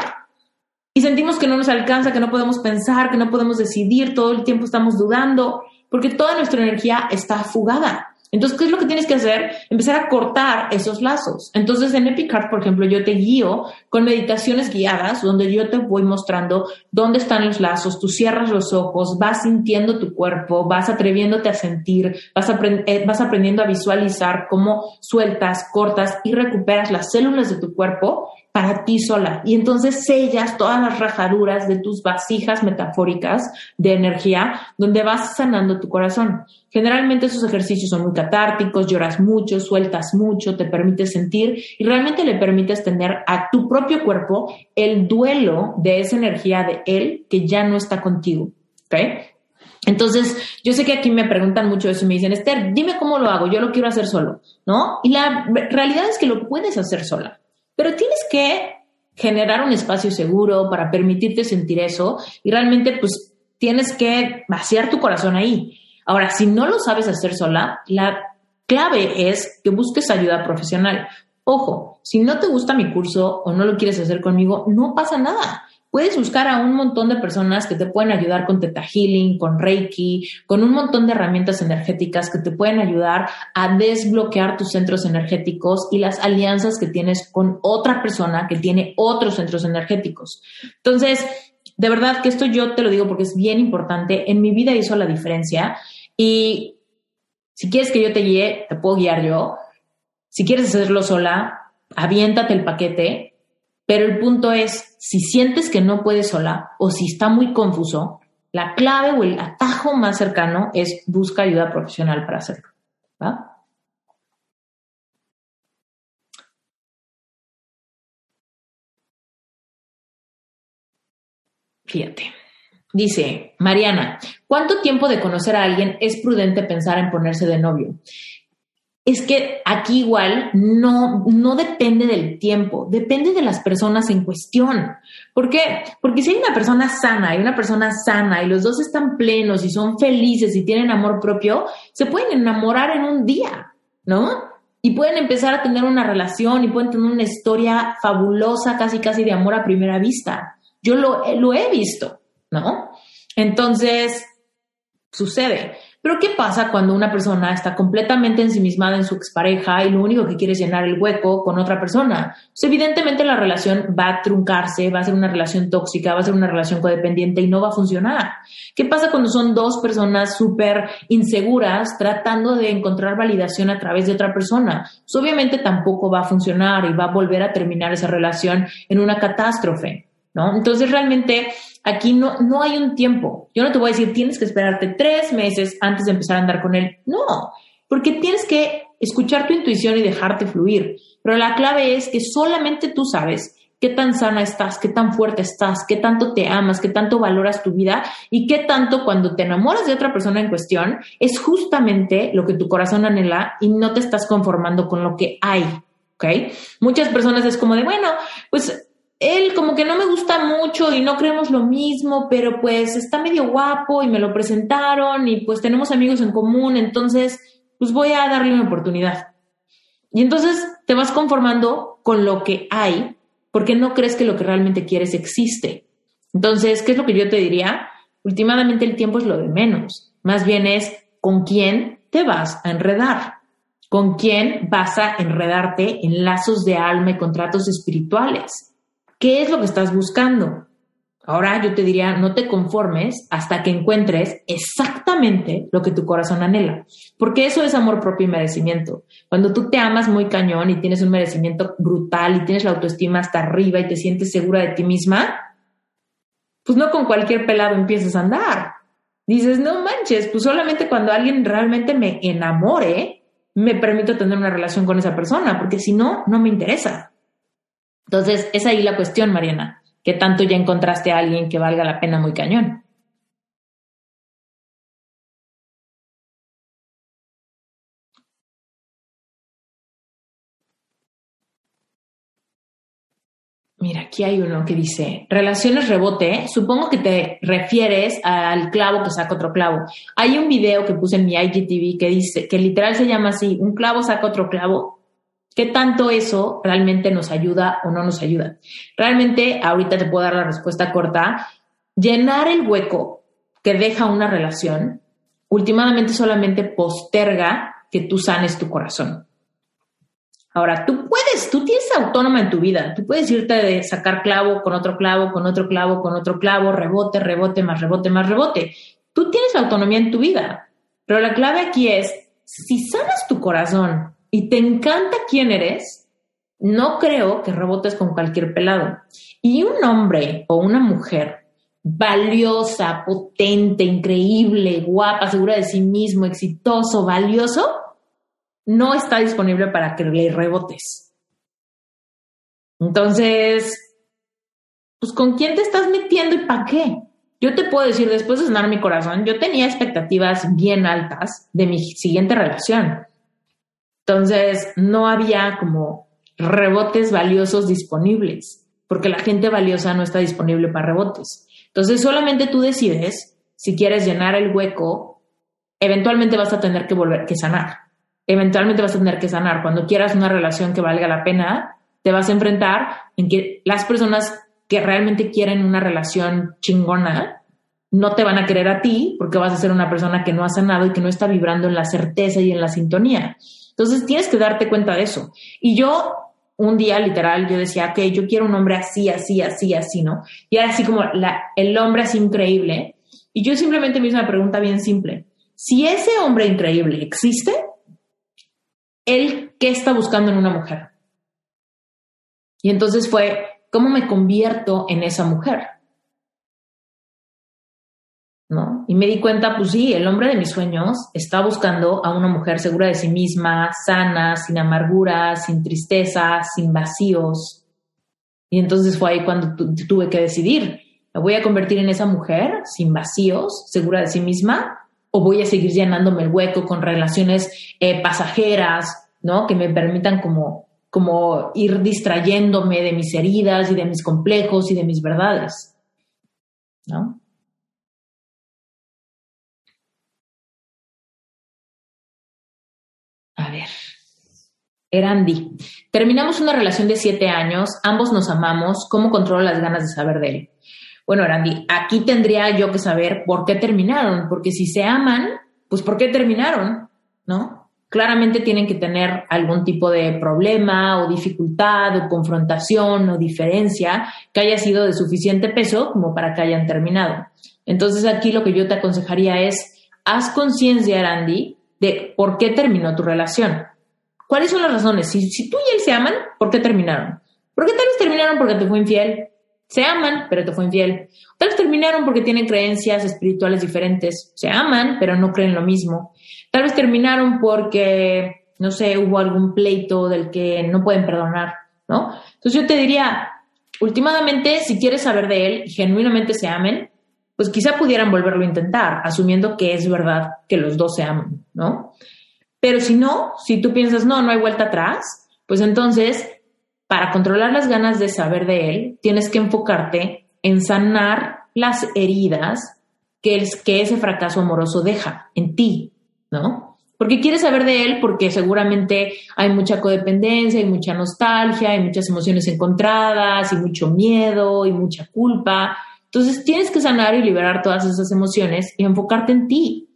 Y sentimos que no nos alcanza, que no podemos pensar, que no podemos decidir, todo el tiempo estamos dudando, porque toda nuestra energía está fugada. Entonces, ¿qué es lo que tienes que hacer? Empezar a cortar esos lazos. Entonces, en Epic por ejemplo, yo te guío con meditaciones guiadas donde yo te voy mostrando dónde están los lazos, tú cierras los ojos, vas sintiendo tu cuerpo, vas atreviéndote a sentir, vas, eh, vas aprendiendo a visualizar cómo sueltas, cortas y recuperas las células de tu cuerpo para ti sola. Y entonces sellas todas las rajaduras de tus vasijas metafóricas de energía donde vas sanando tu corazón. Generalmente esos ejercicios son muy catárticos, lloras mucho, sueltas mucho, te permites sentir y realmente le permites tener a tu propio cuerpo el duelo de esa energía de él que ya no está contigo. ¿Ok? Entonces, yo sé que aquí me preguntan mucho eso y me dicen, Esther, dime cómo lo hago, yo lo quiero hacer solo, ¿no? Y la realidad es que lo puedes hacer sola. Pero tienes que generar un espacio seguro para permitirte sentir eso y realmente pues tienes que vaciar tu corazón ahí. Ahora, si no lo sabes hacer sola, la clave es que busques ayuda profesional. Ojo, si no te gusta mi curso o no lo quieres hacer conmigo, no pasa nada. Puedes buscar a un montón de personas que te pueden ayudar con Teta Healing, con Reiki, con un montón de herramientas energéticas que te pueden ayudar a desbloquear tus centros energéticos y las alianzas que tienes con otra persona que tiene otros centros energéticos. Entonces, de verdad que esto yo te lo digo porque es bien importante. En mi vida hizo la diferencia y si quieres que yo te guíe, te puedo guiar yo. Si quieres hacerlo sola, aviéntate el paquete pero el punto es, si sientes que no puedes sola o si está muy confuso, la clave o el atajo más cercano es busca ayuda profesional para hacerlo. Fíjate. Dice Mariana, ¿cuánto tiempo de conocer a alguien es prudente pensar en ponerse de novio? Es que aquí igual no, no depende del tiempo, depende de las personas en cuestión. ¿Por qué? Porque si hay una persona sana, y una persona sana y los dos están plenos y son felices y tienen amor propio, se pueden enamorar en un día, ¿no? Y pueden empezar a tener una relación y pueden tener una historia fabulosa, casi casi de amor a primera vista. Yo lo, lo he visto, ¿no? Entonces, sucede. Pero ¿qué pasa cuando una persona está completamente ensimismada en su expareja y lo único que quiere es llenar el hueco con otra persona? Pues evidentemente la relación va a truncarse, va a ser una relación tóxica, va a ser una relación codependiente y no va a funcionar. ¿Qué pasa cuando son dos personas súper inseguras tratando de encontrar validación a través de otra persona? Pues obviamente tampoco va a funcionar y va a volver a terminar esa relación en una catástrofe. ¿no? Entonces realmente aquí no, no hay un tiempo. Yo no te voy a decir, tienes que esperarte tres meses antes de empezar a andar con él. No, porque tienes que escuchar tu intuición y dejarte fluir. Pero la clave es que solamente tú sabes qué tan sana estás, qué tan fuerte estás, qué tanto te amas, qué tanto valoras tu vida y qué tanto cuando te enamoras de otra persona en cuestión es justamente lo que tu corazón anhela y no te estás conformando con lo que hay. ¿Ok? Muchas personas es como de, bueno, pues él como que no me gusta mucho y no creemos lo mismo, pero pues está medio guapo y me lo presentaron y pues tenemos amigos en común, entonces pues voy a darle una oportunidad. Y entonces te vas conformando con lo que hay porque no crees que lo que realmente quieres existe. Entonces, ¿qué es lo que yo te diría? Últimamente el tiempo es lo de menos. Más bien es con quién te vas a enredar, con quién vas a enredarte en lazos de alma y contratos espirituales. ¿Qué es lo que estás buscando? Ahora yo te diría, no te conformes hasta que encuentres exactamente lo que tu corazón anhela, porque eso es amor propio y merecimiento. Cuando tú te amas muy cañón y tienes un merecimiento brutal y tienes la autoestima hasta arriba y te sientes segura de ti misma, pues no con cualquier pelado empiezas a andar. Dices, no manches, pues solamente cuando alguien realmente me enamore, me permito tener una relación con esa persona, porque si no, no me interesa. Entonces, es ahí la cuestión, Mariana, que tanto ya encontraste a alguien que valga la pena muy cañón. Mira, aquí hay uno que dice, relaciones rebote, ¿eh? supongo que te refieres al clavo que saca otro clavo. Hay un video que puse en mi IGTV que dice, que literal se llama así, un clavo saca otro clavo, ¿Qué tanto eso realmente nos ayuda o no nos ayuda? Realmente, ahorita te puedo dar la respuesta corta. Llenar el hueco que deja una relación, últimamente solamente posterga que tú sanes tu corazón. Ahora, tú puedes, tú tienes autónoma en tu vida, tú puedes irte de sacar clavo con otro clavo, con otro clavo, con otro clavo, rebote, rebote, más rebote, más rebote. Tú tienes autonomía en tu vida, pero la clave aquí es, si sanas tu corazón y te encanta quién eres, no creo que rebotes con cualquier pelado. Y un hombre o una mujer valiosa, potente, increíble, guapa, segura de sí mismo, exitoso, valioso, no está disponible para que le rebotes. Entonces, pues con quién te estás metiendo y para qué. Yo te puedo decir, después de sanar mi corazón, yo tenía expectativas bien altas de mi siguiente relación. Entonces, no había como rebotes valiosos disponibles, porque la gente valiosa no está disponible para rebotes. Entonces, solamente tú decides si quieres llenar el hueco, eventualmente vas a tener que volver que sanar eventualmente vas a tener que sanar. Cuando quieras una relación que valga la pena, te vas a enfrentar en que las personas que realmente quieren una relación chingona no te van a querer a ti porque vas a ser una persona que no ha sanado y que no está vibrando en la certeza y en la sintonía. Entonces tienes que darte cuenta de eso. Y yo un día literal yo decía, que yo quiero un hombre así, así, así, así, ¿no? Y era así como el hombre así increíble. Y yo simplemente me hice una pregunta bien simple. Si ese hombre increíble existe, él qué está buscando en una mujer. Y entonces fue, ¿cómo me convierto en esa mujer? ¿No? Y me di cuenta, pues sí, el hombre de mis sueños está buscando a una mujer segura de sí misma, sana, sin amargura, sin tristeza, sin vacíos. Y entonces fue ahí cuando tuve que decidir, ¿me voy a convertir en esa mujer sin vacíos, segura de sí misma? ¿O voy a seguir llenándome el hueco con relaciones eh, pasajeras, ¿no? Que me permitan como, como ir distrayéndome de mis heridas y de mis complejos y de mis verdades, ¿no? Ver. Erandi. Terminamos una relación de siete años, ambos nos amamos, ¿cómo controlo las ganas de saber de él? Bueno, Erandi, aquí tendría yo que saber por qué terminaron, porque si se aman, pues ¿por qué terminaron? ¿No? claramente tienen que tener algún tipo de problema o dificultad o confrontación o diferencia que haya sido de suficiente peso como para que hayan terminado. Entonces aquí lo que yo te aconsejaría es, haz conciencia, Arandi, de por qué terminó tu relación. ¿Cuáles son las razones? Si, tú y él se aman, ¿por qué terminaron? ¿Por qué tal vez terminaron porque te fue infiel? Se aman, pero te fue infiel. Tal vez terminaron porque tienen creencias espirituales diferentes. Se aman, pero no creen lo mismo. Tal vez terminaron porque, no sé, hubo algún pleito del que no pueden perdonar, ¿no? Entonces yo te diría, últimamente, si quieres saber de él genuinamente se amen, pues quizá pudieran volverlo a intentar, asumiendo que es verdad que los dos se aman, ¿no? Pero si no, si tú piensas, no, no hay vuelta atrás, pues entonces, para controlar las ganas de saber de él, tienes que enfocarte en sanar las heridas que, que ese fracaso amoroso deja en ti, ¿no? Porque quieres saber de él porque seguramente hay mucha codependencia, hay mucha nostalgia, hay muchas emociones encontradas y mucho miedo y mucha culpa. Entonces tienes que sanar y liberar todas esas emociones y enfocarte en ti,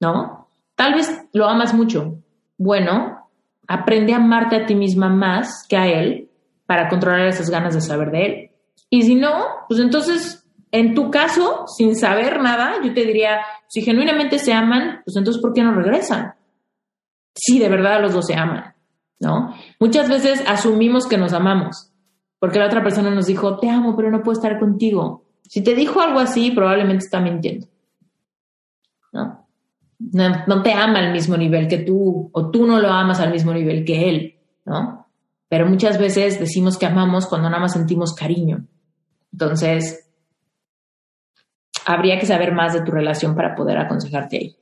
¿no? Tal vez lo amas mucho. Bueno, aprende a amarte a ti misma más que a él para controlar esas ganas de saber de él. Y si no, pues entonces en tu caso, sin saber nada, yo te diría, si genuinamente se aman, pues entonces ¿por qué no regresan? Si de verdad los dos se aman, ¿no? Muchas veces asumimos que nos amamos, porque la otra persona nos dijo, te amo, pero no puedo estar contigo. Si te dijo algo así, probablemente está mintiendo, ¿no? No, te ama al mismo nivel que tú, o tú no lo amas al mismo nivel que él, ¿no? Pero muchas veces decimos que amamos cuando nada más sentimos cariño. Entonces, habría que saber más de tu relación para poder aconsejarte ahí.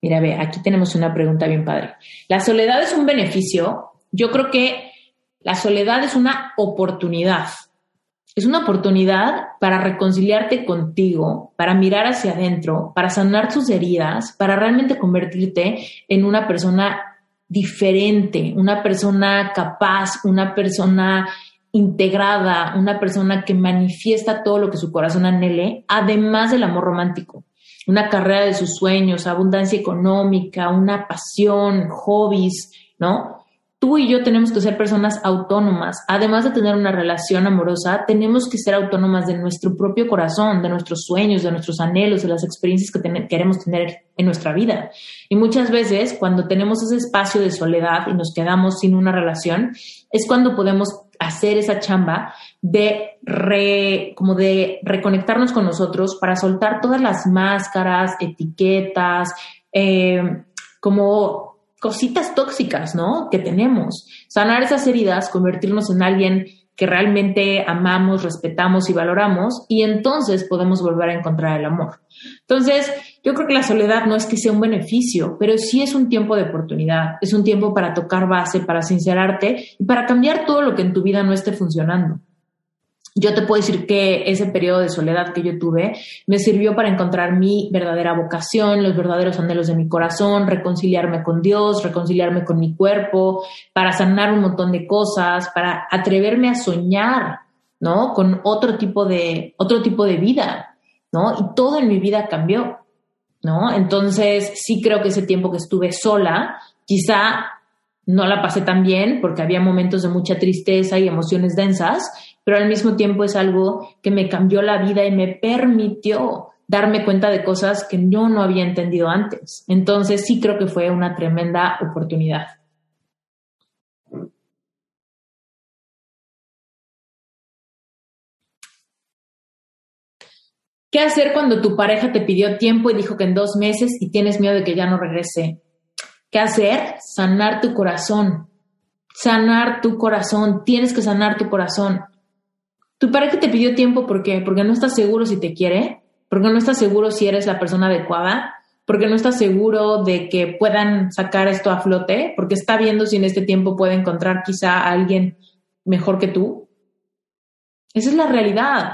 Mira, ve, aquí tenemos una pregunta bien padre. ¿La soledad es un beneficio Yo creo que la soledad es una oportunidad. Es una oportunidad para reconciliarte contigo, para mirar hacia adentro, para sanar tus heridas, para realmente convertirte en una persona diferente, una persona capaz, una persona integrada, una persona que manifiesta todo lo que su corazón anhele, además del amor romántico. Una carrera de sus sueños, abundancia económica, una pasión, hobbies, ¿no? Tú y yo tenemos que ser personas autónomas. Además de tener una relación amorosa, tenemos que ser autónomas de nuestro propio corazón, de nuestros sueños, de nuestros anhelos, de las experiencias que queremos tener en nuestra vida. Y muchas veces, cuando tenemos ese espacio de soledad y nos quedamos sin una relación, es cuando podemos hacer esa chamba de como de reconectarnos con nosotros para soltar todas las máscaras, etiquetas, eh, como cositas tóxicas, ¿no? Que tenemos. Sanar esas heridas, convertirnos en alguien que realmente amamos, respetamos y valoramos, y entonces podemos volver a encontrar el amor. Entonces, yo creo que la soledad no es que sea un beneficio, pero sí es un tiempo de oportunidad, es un tiempo para tocar base, para sincerarte y para cambiar todo lo que en tu vida no esté funcionando. Yo te puedo decir que ese periodo de soledad que yo tuve me sirvió para encontrar mi verdadera vocación, los verdaderos anhelos de mi corazón, reconciliarme con Dios, reconciliarme con mi cuerpo, para sanar un montón de cosas, para atreverme a soñar, ¿no? Con otro tipo de, otro tipo de vida, ¿no? Y todo en mi vida cambió, ¿no? Entonces, sí creo que ese tiempo que estuve sola, quizá no la pasé tan bien porque había momentos de mucha tristeza y emociones densas, pero al mismo tiempo es algo que me cambió la vida y me permitió darme cuenta de cosas que yo no había entendido antes. Entonces sí creo que fue una tremenda oportunidad. ¿Qué hacer cuando tu pareja te pidió tiempo y dijo que en dos meses y tienes miedo de que ya no regrese? ¿Qué hacer? Sanar tu corazón. Sanar tu corazón. Tienes que sanar tu corazón. Tu pareja te pidió tiempo. Porque no estás seguro si te quiere, porque no estás seguro si eres la persona adecuada, porque no estás seguro de que puedan sacar esto a flote, porque está viendo si en este tiempo puede encontrar quizá a alguien mejor que tú. Esa es la realidad.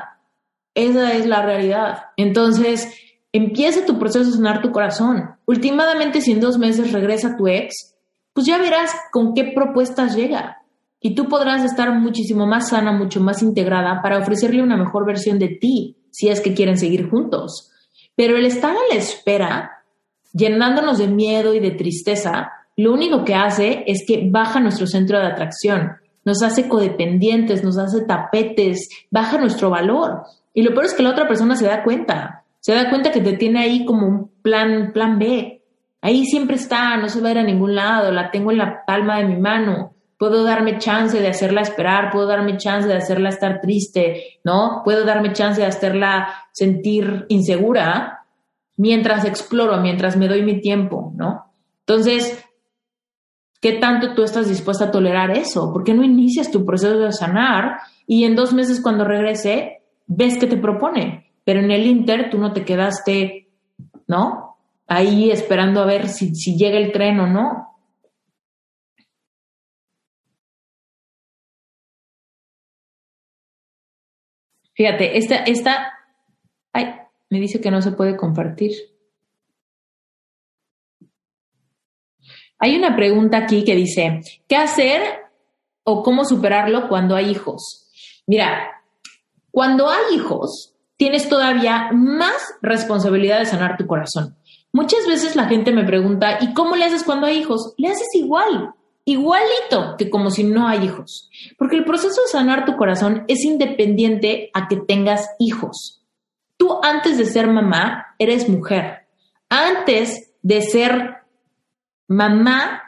Esa es la realidad. Entonces, empieza tu proceso de sanar tu corazón. Últimamente, si en dos meses regresa tu ex, pues ya verás con qué propuestas llega. Y tú podrás estar muchísimo más sana, mucho más integrada para ofrecerle una mejor versión de ti, si es que quieren seguir juntos. Pero el estar a la espera, llenándonos de miedo y de tristeza, lo único que hace es que baja nuestro centro de atracción, nos hace codependientes, nos hace tapetes, baja nuestro valor. Y lo peor es que la otra persona se da cuenta se da cuenta que te tiene ahí como un plan, plan B. Ahí siempre está, no se va a ir a ningún lado, la tengo en la palma de mi mano. Puedo darme chance de hacerla esperar, puedo darme chance de hacerla estar triste, ¿no? Puedo darme chance de hacerla sentir insegura mientras exploro, mientras me doy mi tiempo, ¿no? Entonces, ¿qué tanto tú estás dispuesta a tolerar eso? ¿Por qué no inicias tu proceso de sanar y en dos meses cuando regrese ves qué te propone? pero en el Inter tú no te quedaste, ¿no? Ahí esperando a ver si, llega el tren o no. Fíjate, esta, esta, ay, me dice que no se puede compartir. Hay una pregunta aquí que dice, ¿qué hacer o cómo superarlo cuando hay hijos? Mira, cuando hay hijos, tienes todavía más responsabilidad de sanar tu corazón. Muchas veces la gente me pregunta, ¿y cómo le haces cuando hay hijos? Le haces igual, igualito que como si no hay hijos. Porque el proceso de sanar tu corazón es independiente a que tengas hijos. Tú antes de ser mamá eres mujer. Antes de ser mamá,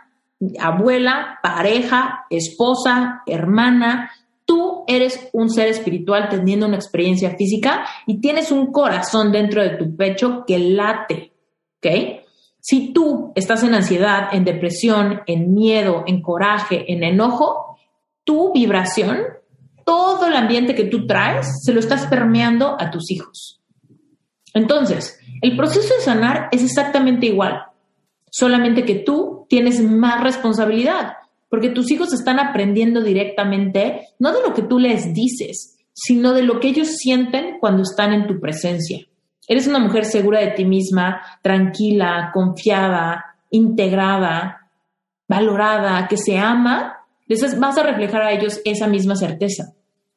abuela, pareja, esposa, hermana, Tú eres un ser espiritual teniendo una experiencia física y tienes un corazón dentro de tu pecho que late, ¿ok? Si tú estás en ansiedad, en depresión, en miedo, en coraje, en enojo, tu vibración, todo el ambiente que tú traes, se lo estás permeando a tus hijos. Entonces, el proceso de sanar es exactamente igual, solamente que tú tienes más responsabilidad porque tus hijos están aprendiendo directamente, no de lo que tú les dices, sino de lo que ellos sienten cuando están en tu presencia. Eres una mujer segura de ti misma, tranquila, confiada, integrada, valorada, que se ama, les vas a reflejar a ellos esa misma certeza.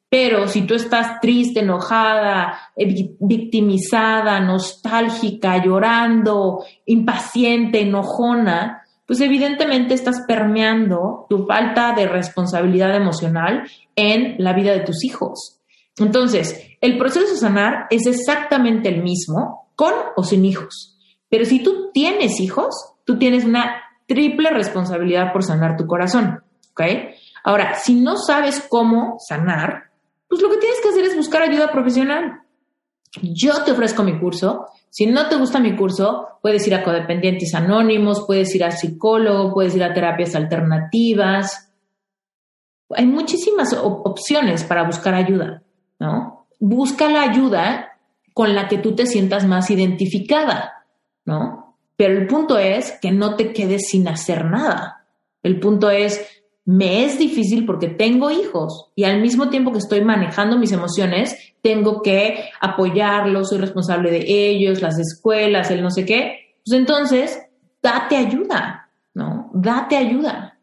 Pero si tú estás triste, enojada, eh, victimizada, nostálgica, llorando, impaciente, enojona, pues evidentemente estás permeando tu falta de responsabilidad emocional en la vida de tus hijos. Entonces, el proceso de sanar es exactamente el mismo con o sin hijos. Pero si tú tienes hijos, tú tienes una triple responsabilidad por sanar tu corazón. ¿Ok? Ahora, si no sabes cómo sanar, pues lo que tienes que hacer es buscar ayuda profesional. Yo te ofrezco mi curso. Si no te gusta mi curso, puedes ir a codependientes anónimos, puedes ir a psicólogo, puedes ir a terapias alternativas. Hay muchísimas opciones para buscar ayuda, ¿no? Busca la ayuda con la que tú te sientas más identificada, ¿no? Pero el punto es que no te quedes sin hacer nada. El punto es, me es difícil porque tengo hijos y al mismo tiempo que estoy manejando mis emociones, tengo que apoyarlos, soy responsable de ellos, las escuelas, el no sé qué. Pues entonces, date ayuda, ¿no? Date ayuda.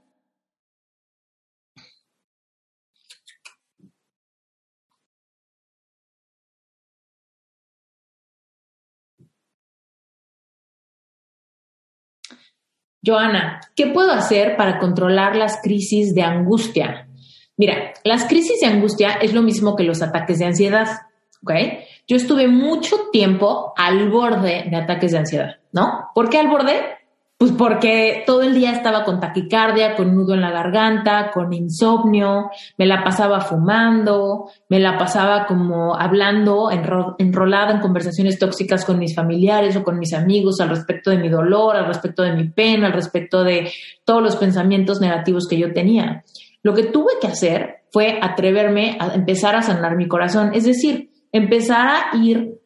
Joana, ¿qué puedo hacer para controlar las crisis de angustia? Mira, las crisis de angustia es lo mismo que los ataques de ansiedad, ¿ok? Yo estuve mucho tiempo al borde de ataques de ansiedad, ¿no? ¿Por qué al borde? Pues porque todo el día estaba con taquicardia, con nudo en la garganta, con insomnio, me la pasaba fumando, me la pasaba como hablando, enrolada en conversaciones tóxicas con mis familiares o con mis amigos al respecto de mi dolor, al respecto de mi pena, al respecto de todos los pensamientos negativos que yo tenía. Lo que tuve que hacer fue atreverme a empezar a sanar mi corazón, es decir, empezar a ir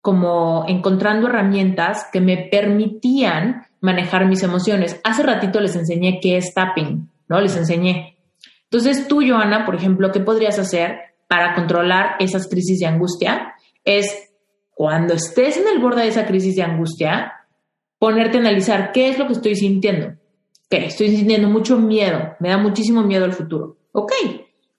como encontrando herramientas que me permitían manejar mis emociones. Hace ratito les enseñé qué es tapping, ¿no? Les enseñé. Entonces tú, Joana, por ejemplo, ¿qué podrías hacer para controlar esas crisis de angustia? Es cuando estés en el borde de esa crisis de angustia, ponerte a analizar qué es lo que estoy sintiendo. ¿Qué? Estoy sintiendo mucho miedo, me da muchísimo miedo el futuro. Ok,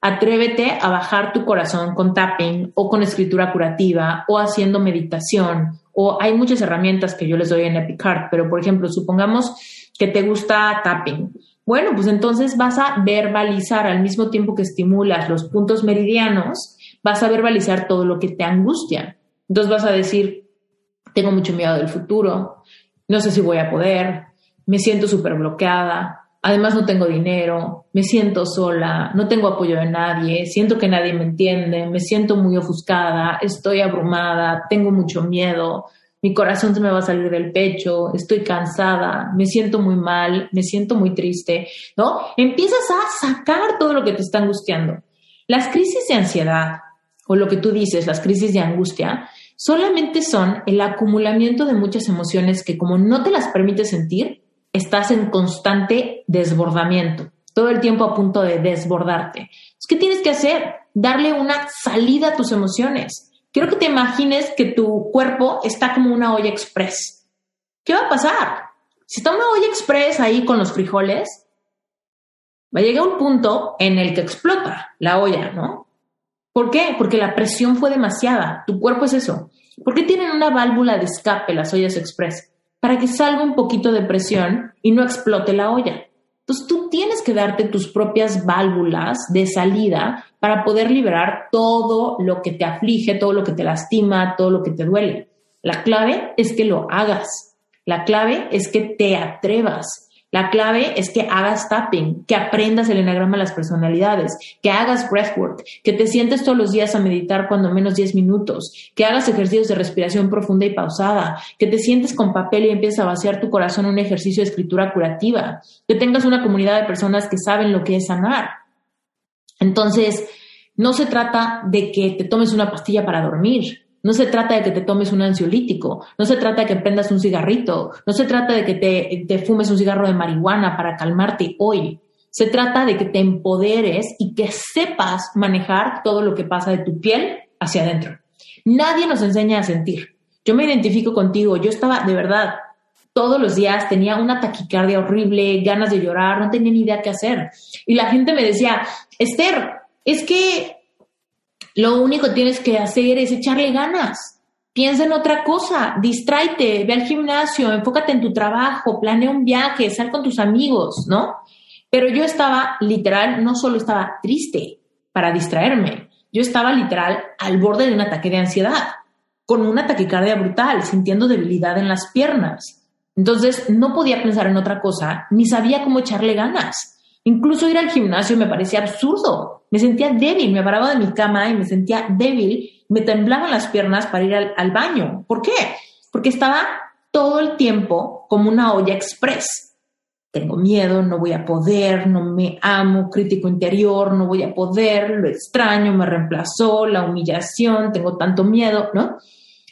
atrévete a bajar tu corazón con tapping o con escritura curativa o haciendo meditación o hay muchas herramientas que yo les doy en Epic pero por ejemplo, supongamos que te gusta tapping. Bueno, pues entonces vas a verbalizar al mismo tiempo que estimulas los puntos meridianos, vas a verbalizar todo lo que te angustia. Entonces vas a decir, tengo mucho miedo del futuro, no sé si voy a poder, me siento súper bloqueada, además no tengo dinero, me siento sola, no tengo apoyo de nadie, siento que nadie me entiende, me siento muy ofuscada, estoy abrumada, tengo mucho miedo, mi corazón se me va a salir del pecho, estoy cansada, me siento muy mal, me siento muy triste, ¿no? Empiezas a sacar todo lo que te está angustiando. Las crisis de ansiedad, o lo que tú dices, las crisis de angustia, solamente son el acumulamiento de muchas emociones que como no te las permites sentir, estás en constante desbordamiento, todo el tiempo a punto de desbordarte. ¿Qué tienes que hacer? Darle una salida a tus emociones. Quiero que te imagines que tu cuerpo está como una olla express. ¿Qué va a pasar? Si está una olla express ahí con los frijoles, va a llegar un punto en el que explota la olla, ¿no? ¿Por qué? Porque la presión fue demasiada. Tu cuerpo es eso. ¿Por qué tienen una válvula de escape las ollas express? Para que salga un poquito de presión y no explote la olla. Entonces tú tienes que darte tus propias válvulas de salida para poder liberar todo lo que te aflige, todo lo que te lastima, todo lo que te duele. La clave es que lo hagas. La clave es que te atrevas. La clave es que hagas tapping, que aprendas el enagrama de las personalidades, que hagas breathwork, que te sientes todos los días a meditar cuando menos 10 minutos, que hagas ejercicios de respiración profunda y pausada, que te sientes con papel y empieces a vaciar tu corazón en un ejercicio de escritura curativa, que tengas una comunidad de personas que saben lo que es sanar. Entonces, no se trata de que te tomes una pastilla para dormir, no se trata de que te tomes un ansiolítico, no se trata de que prendas un cigarrito, no se trata de que te, te fumes un cigarro de marihuana para calmarte hoy. Se trata de que te empoderes y que sepas manejar todo lo que pasa de tu piel hacia adentro. Nadie nos enseña a sentir. Yo me identifico contigo. Yo estaba de verdad todos los días tenía una taquicardia horrible, ganas de llorar, no tenía ni idea qué hacer. Y la gente me decía, Esther, es que lo único que tienes que hacer es echarle ganas. Piensa en otra cosa, distráete, ve al gimnasio, enfócate en tu trabajo, planea un viaje, sal con tus amigos, ¿no? Pero yo estaba literal, no solo estaba triste para distraerme, yo estaba literal al borde de un ataque de ansiedad, con una taquicardia brutal, sintiendo debilidad en las piernas. Entonces no podía pensar en otra cosa, ni sabía cómo echarle ganas. Incluso ir al gimnasio me parecía absurdo. Me sentía débil, me paraba de mi cama y me sentía débil, me temblaban las piernas para ir al, baño. ¿Por qué? Porque estaba todo el tiempo como una olla express. Tengo miedo, no voy a poder, no me amo, crítico interior, no voy a poder, lo extraño, me reemplazó, la humillación, tengo tanto miedo, ¿no?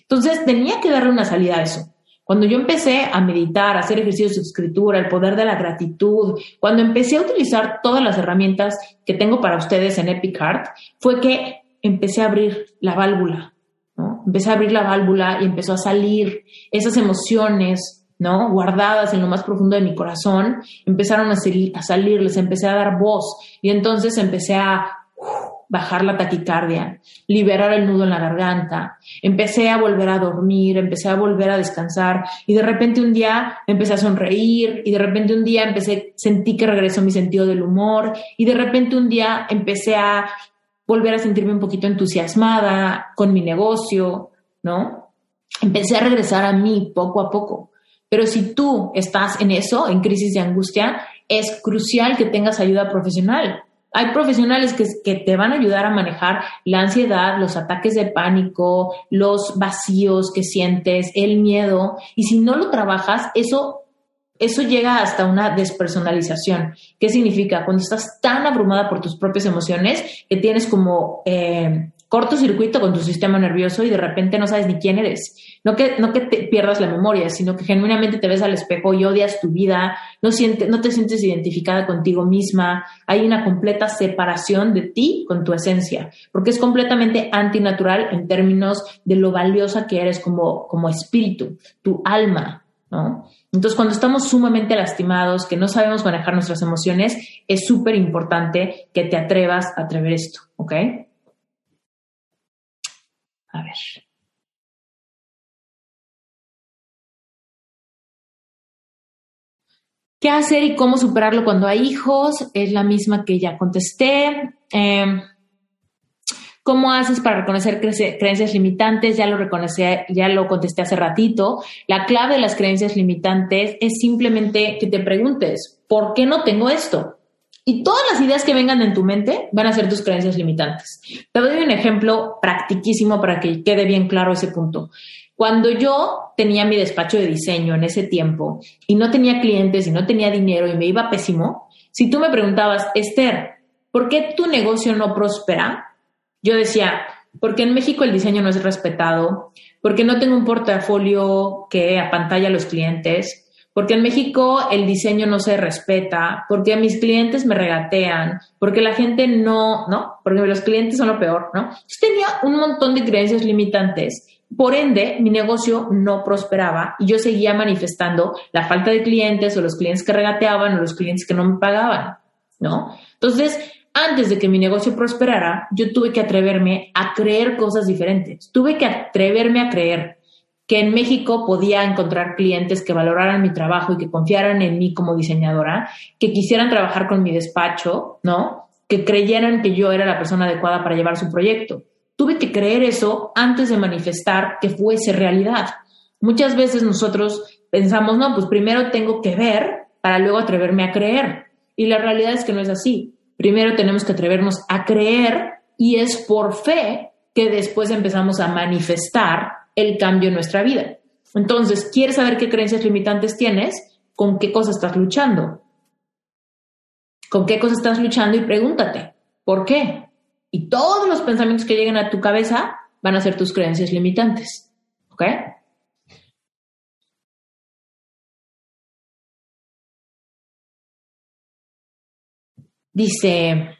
Entonces tenía que darle una salida a eso. Cuando yo empecé a meditar, a hacer ejercicios de escritura, el poder de la gratitud, cuando empecé a utilizar todas las herramientas que tengo para ustedes en Epic Heart, fue que empecé a abrir la válvula, ¿no? Empecé a abrir la válvula y empezó a salir esas emociones, ¿no? Guardadas en lo más profundo de mi corazón, empezaron a, a salir, les empecé a dar voz y entonces empecé a bajar la taquicardia, liberar el nudo en la garganta, empecé a volver a dormir, empecé a volver a descansar y de repente un día empecé a sonreír y de repente un día empecé, sentí que regresó mi sentido del humor y de repente un día empecé a volver a sentirme un poquito entusiasmada con mi negocio, ¿no? Empecé a regresar a mí poco a poco. Pero si tú estás en eso, en crisis de angustia, es crucial que tengas ayuda profesional hay profesionales que, te van a ayudar a manejar la ansiedad, los ataques de pánico, los vacíos que sientes, el miedo. Y si no lo trabajas, eso, eso llega hasta una despersonalización. ¿Qué significa? Cuando estás tan abrumada por tus propias emociones que tienes como eh, cortocircuito con tu sistema nervioso y de repente no sabes ni quién eres. No que, no que te pierdas la memoria, sino que genuinamente te ves al espejo y odias tu vida, no, no te sientes identificada contigo misma, hay una completa separación de ti con tu esencia, porque es completamente antinatural en términos de lo valiosa que eres como, como espíritu, tu alma, ¿no? Entonces, cuando estamos sumamente lastimados, que no sabemos manejar nuestras emociones, es súper importante que te atrevas a atrever esto, ¿ok? A ver. ¿Qué hacer y cómo superarlo cuando hay hijos? Es la misma que ya contesté. Em, ¿Cómo haces para reconocer creencias limitantes? Ya lo reconocí, ya lo contesté hace ratito. La clave de las creencias limitantes es simplemente que te preguntes, ¿por qué no tengo esto? Y todas las ideas que vengan en tu mente van a ser tus creencias limitantes. Te doy un ejemplo practiquísimo para que quede bien claro ese punto. Cuando yo tenía mi despacho de diseño en ese tiempo y no tenía clientes y no tenía dinero y me iba pésimo, si tú me preguntabas, Esther, ¿por qué tu negocio no prospera? Yo decía, porque en México el diseño no es respetado, porque no tengo un portafolio que apantalla a los clientes, porque en México el diseño no se respeta, porque mis clientes me regatean, porque la gente no, ¿no? Porque los clientes son lo peor, ¿no? Yo tenía un montón de creencias limitantes. Por ende, mi negocio no prosperaba y yo seguía manifestando la falta de clientes o los clientes que regateaban o los clientes que no me pagaban, ¿no? Entonces, antes de que mi negocio prosperara, yo tuve que atreverme a creer cosas diferentes. Tuve que atreverme a creer que en México podía encontrar clientes que valoraran mi trabajo y que confiaran en mí como diseñadora, que quisieran trabajar con mi despacho, ¿no? Que creyeran que yo era la persona adecuada para llevar su proyecto. Tuve que creer eso antes de manifestar que fuese realidad. Muchas veces nosotros pensamos, no, pues primero tengo que ver para luego atreverme a creer. Y la realidad es que no es así. Primero tenemos que atrevernos a creer y es por fe que después empezamos a manifestar el cambio en nuestra vida. Entonces, ¿quieres saber qué creencias limitantes tienes? ¿Con qué cosa estás luchando? ¿Con qué cosa estás luchando? Y pregúntate, ¿por qué? Y todos los pensamientos que lleguen a tu cabeza van a ser tus creencias limitantes. ¿Ok? Dice,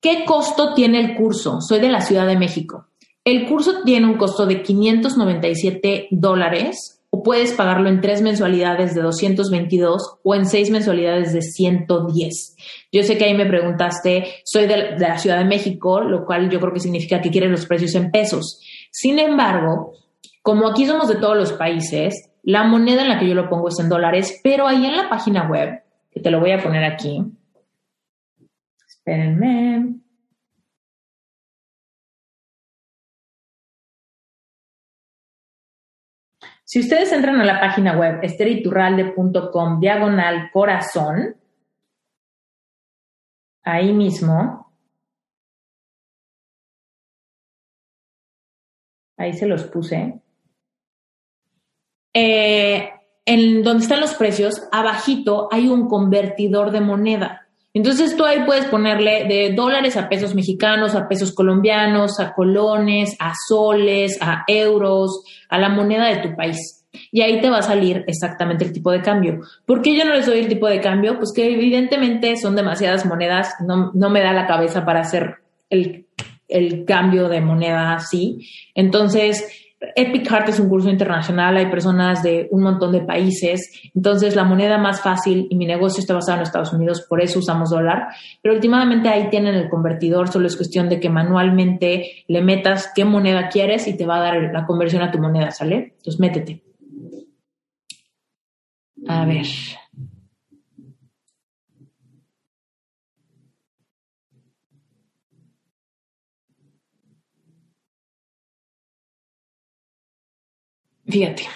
¿qué costo tiene el curso? Soy de la Ciudad de México. El curso tiene un costo de 597 dólares o puedes pagarlo en tres mensualidades de 222 o en seis mensualidades de 110. Yo sé que ahí me preguntaste, soy de, la Ciudad de México, lo cual yo creo que significa que quieres los precios en pesos. Sin embargo, como aquí somos de todos los países, la moneda en la que yo lo pongo es en dólares, pero ahí en la página web, que te lo voy a poner aquí. Espérenme. Si ustedes entran a la página web esteriturralde.com diagonal corazón, ahí mismo, ahí se los puse, eh, en donde están los precios, abajito hay un convertidor de moneda. Entonces tú ahí puedes ponerle de dólares a pesos mexicanos, a pesos colombianos, a colones, a soles, a euros, a la moneda de tu país. Y ahí te va a salir exactamente el tipo de cambio. ¿Por qué yo no les doy el tipo de cambio? Pues que evidentemente son demasiadas monedas, no, no me da la cabeza para hacer el, el cambio de moneda así. Entonces, Epic Heart es un curso internacional, hay personas de un montón de países, entonces la moneda más fácil y mi negocio está basado en Estados Unidos, por eso usamos dólar, pero últimamente ahí tienen el convertidor, solo es cuestión de que manualmente le metas qué moneda quieres y te va a dar la conversión a tu moneda, ¿sale? Entonces métete. A ver. Fíjate.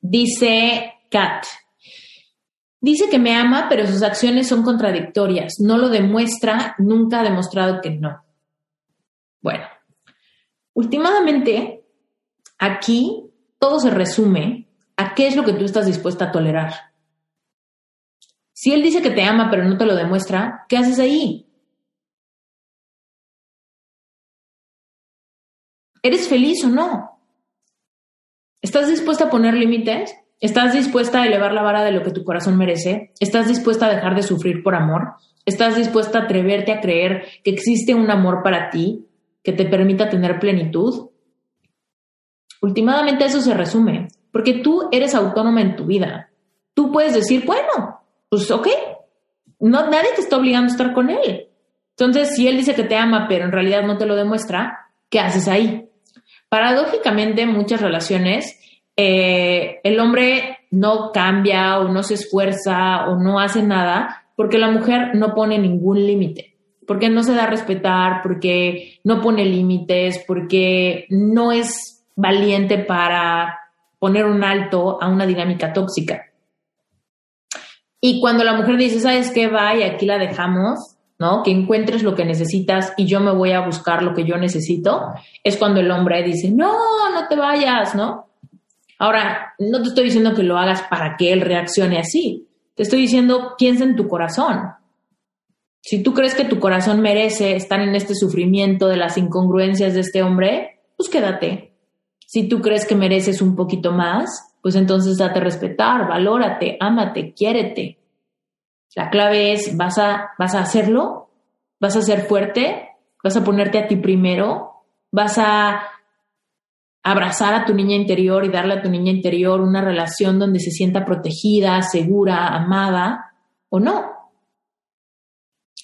Dice Kat. Dice que me ama, pero sus acciones son contradictorias. No lo demuestra, nunca ha demostrado que no. Bueno, últimamente aquí todo se resume a qué es lo que tú estás dispuesta a tolerar. Si él dice que te ama, pero no te lo demuestra, ¿qué haces ahí? ¿Eres feliz o no? ¿Estás dispuesta a poner límites? ¿Estás dispuesta a elevar la vara de lo que tu corazón merece? ¿Estás dispuesta a dejar de sufrir por amor? ¿Estás dispuesta a atreverte a creer que existe un amor para ti que te permita tener plenitud? Últimamente eso se resume, porque tú eres autónoma en tu vida. Tú puedes decir, bueno, pues ok, no, nadie te está obligando a estar con él. Entonces, si él dice que te ama, pero en realidad no te lo demuestra, ¿qué haces ahí? Paradójicamente, muchas relaciones, eh, el hombre no cambia o no se esfuerza o no hace nada porque la mujer no pone ningún límite, porque no se da a respetar, porque no pone límites, porque no es valiente para poner un alto a una dinámica tóxica. Y cuando la mujer dice, ¿sabes qué? Va y aquí la dejamos, Que encuentres lo que necesitas y yo me voy a buscar lo que yo necesito, es cuando el hombre dice, no, no te vayas, ¿no? Ahora, no te estoy diciendo que lo hagas para que él reaccione así, te estoy diciendo, piensa en tu corazón. Si tú crees que tu corazón merece estar en este sufrimiento de las incongruencias de este hombre, pues quédate. Si tú crees que mereces un poquito más, pues entonces date respetar, valórate, ámate, quiérete. La clave es, ¿vas a, vas a hacerlo? ¿Vas a ser fuerte? ¿Vas a ponerte a ti primero? ¿Vas a abrazar a tu niña interior y darle a tu niña interior una relación donde se sienta protegida, segura, amada o no?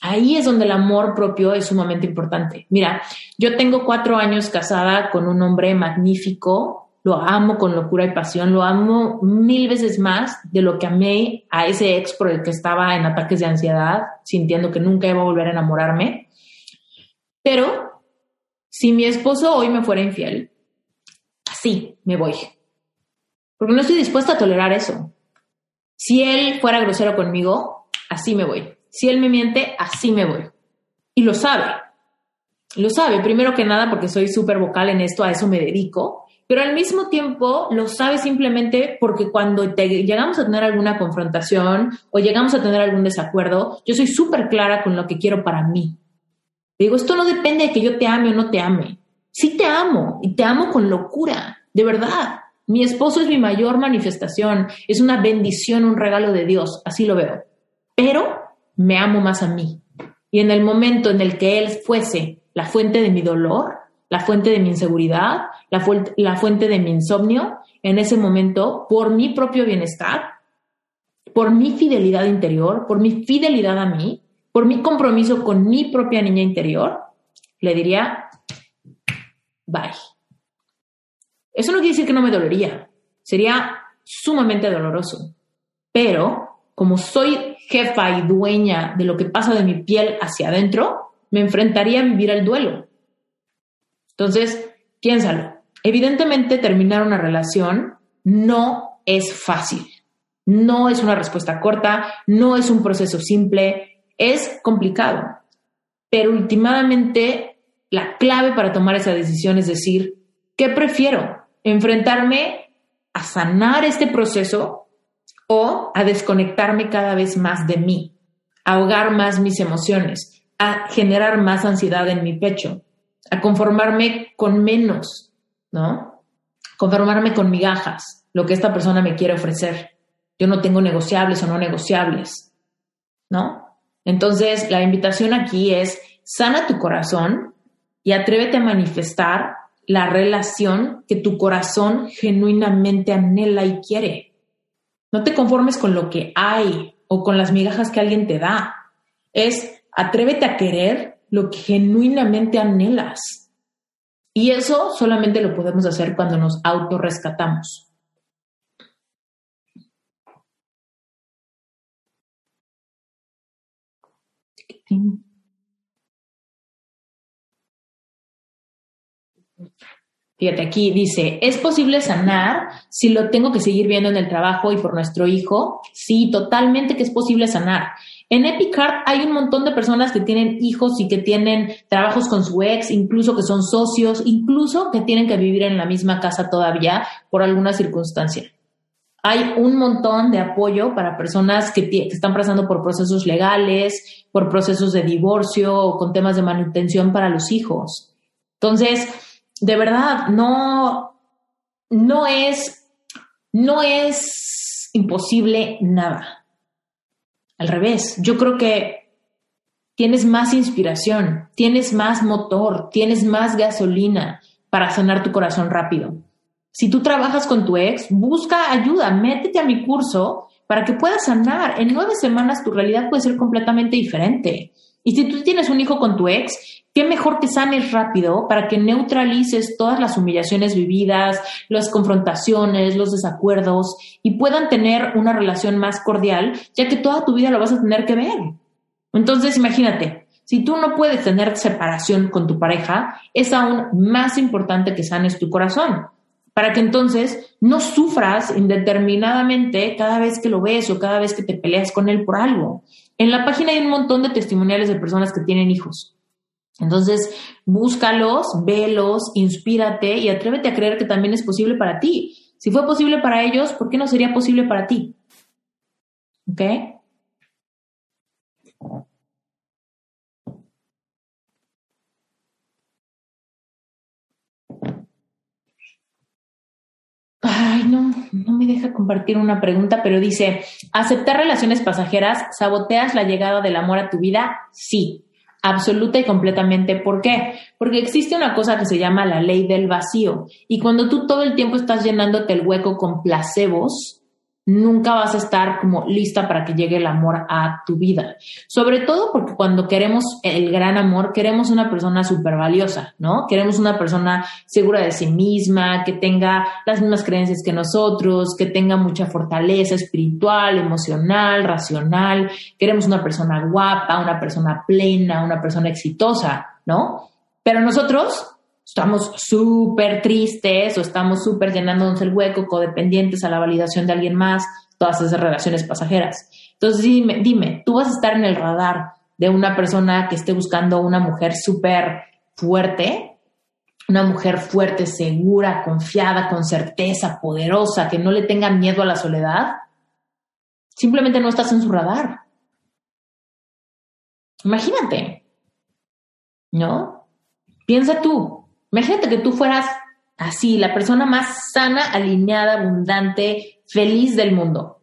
Ahí es donde el amor propio es sumamente importante. Mira, yo tengo cuatro años casada con un hombre magnífico, lo amo con locura y pasión, lo amo mil veces más de lo que amé a ese ex por el que estaba en ataques de ansiedad, sintiendo que nunca iba a volver a enamorarme. Pero si mi esposo hoy me fuera infiel, así me voy. Porque no estoy dispuesta a tolerar eso. Si él fuera grosero conmigo, así me voy. Si él me miente, así me voy. Y lo sabe. Lo sabe, primero que nada porque soy súper vocal en esto, a eso me dedico pero al mismo tiempo lo sabes simplemente porque cuando llegamos a tener alguna confrontación o llegamos a tener algún desacuerdo, yo soy súper clara con lo que quiero para mí. Digo, esto no depende de que yo te ame o no te ame. Sí te amo y te amo con locura, de verdad. Mi esposo es mi mayor manifestación, es una bendición, un regalo de Dios, así lo veo. Pero me amo más a mí. Y en el momento en el que él fuese la fuente de mi dolor, la fuente de mi inseguridad, la, fuente de mi insomnio, en ese momento, por mi propio bienestar, por mi fidelidad interior, por mi fidelidad a mí, por mi compromiso con mi propia niña interior, le diría, bye. Eso no quiere decir que no me dolería, sería sumamente doloroso, pero como soy jefa y dueña de lo que pasa de mi piel hacia adentro, me enfrentaría a vivir el duelo. Entonces, piénsalo. Evidentemente, terminar una relación no es fácil. No es una respuesta corta, no es un proceso simple, es complicado. Pero últimamente, la clave para tomar esa decisión es decir, ¿qué prefiero? ¿Enfrentarme a sanar este proceso o a desconectarme cada vez más de mí, ahogar más mis emociones, a generar más ansiedad en mi pecho, a conformarme con menos, ¿no? Conformarme con migajas, lo que esta persona me quiere ofrecer. Yo no tengo negociables o no negociables, ¿no? Entonces, la invitación aquí es sana tu corazón y atrévete a manifestar la relación que tu corazón genuinamente anhela y quiere. No te conformes con lo que hay o con las migajas que alguien te da. Es atrévete a querer lo que genuinamente anhelas. Y eso solamente lo podemos hacer cuando nos autorrescatamos. Fíjate, aquí dice, ¿es posible sanar si lo tengo que seguir viendo en el trabajo y por nuestro hijo? Sí, totalmente que es posible sanar. En Epicard hay un montón de personas que tienen hijos y que tienen trabajos con su ex, incluso que son socios, incluso que tienen que vivir en la misma casa todavía por alguna circunstancia. Hay un montón de apoyo para personas que, están pasando por procesos legales, por procesos de divorcio o con temas de manutención para los hijos. Entonces, de verdad, no, no es, no es imposible nada. Al revés, yo creo que tienes más inspiración, tienes más motor, tienes más gasolina para sanar tu corazón rápido. Si tú trabajas con tu ex, busca ayuda, métete a mi curso para que puedas sanar. En nueve semanas tu realidad puede ser completamente diferente. Y si tú tienes un hijo con tu ex, qué mejor que sanes rápido para que neutralices todas las humillaciones vividas, las confrontaciones, los desacuerdos y puedan tener una relación más cordial, ya que toda tu vida lo vas a tener que ver. Entonces, imagínate, si tú no puedes tener separación con tu pareja, es aún más importante que sanes tu corazón, para que entonces no sufras indeterminadamente cada vez que lo ves o cada vez que te peleas con él por algo. En la página hay un montón de testimoniales de personas que tienen hijos entonces, búscalos, velos, inspírate y atrévete a creer que también es posible para ti. Si fue posible para ellos, ¿por qué no sería posible para ti? ¿Ok? Ay, no, no me deja compartir una pregunta, pero dice, ¿aceptar relaciones pasajeras saboteas la llegada del amor a tu vida? Sí absoluta y completamente. ¿Por qué? Porque existe una cosa que se llama la ley del vacío. Y cuando tú todo el tiempo estás llenándote el hueco con placebos, nunca vas a estar como lista para que llegue el amor a tu vida. Sobre todo porque cuando queremos el gran amor, queremos una persona súper valiosa, ¿no? Queremos una persona segura de sí misma, que tenga las mismas creencias que nosotros, que tenga mucha fortaleza espiritual, emocional, racional. Queremos una persona guapa, una persona plena, una persona exitosa, ¿no? Pero nosotros estamos súper tristes o estamos súper llenándonos el hueco, codependientes a la validación de alguien más, todas esas relaciones pasajeras. Entonces, dime, dime, tú vas a estar en el radar de una persona que esté buscando una mujer súper fuerte, una mujer fuerte, segura, confiada, con certeza, poderosa, que no le tenga miedo a la soledad, simplemente no estás en su radar. Imagínate, ¿no? Piensa tú, Imagínate que tú fueras así, la persona más sana, alineada, abundante, feliz del mundo.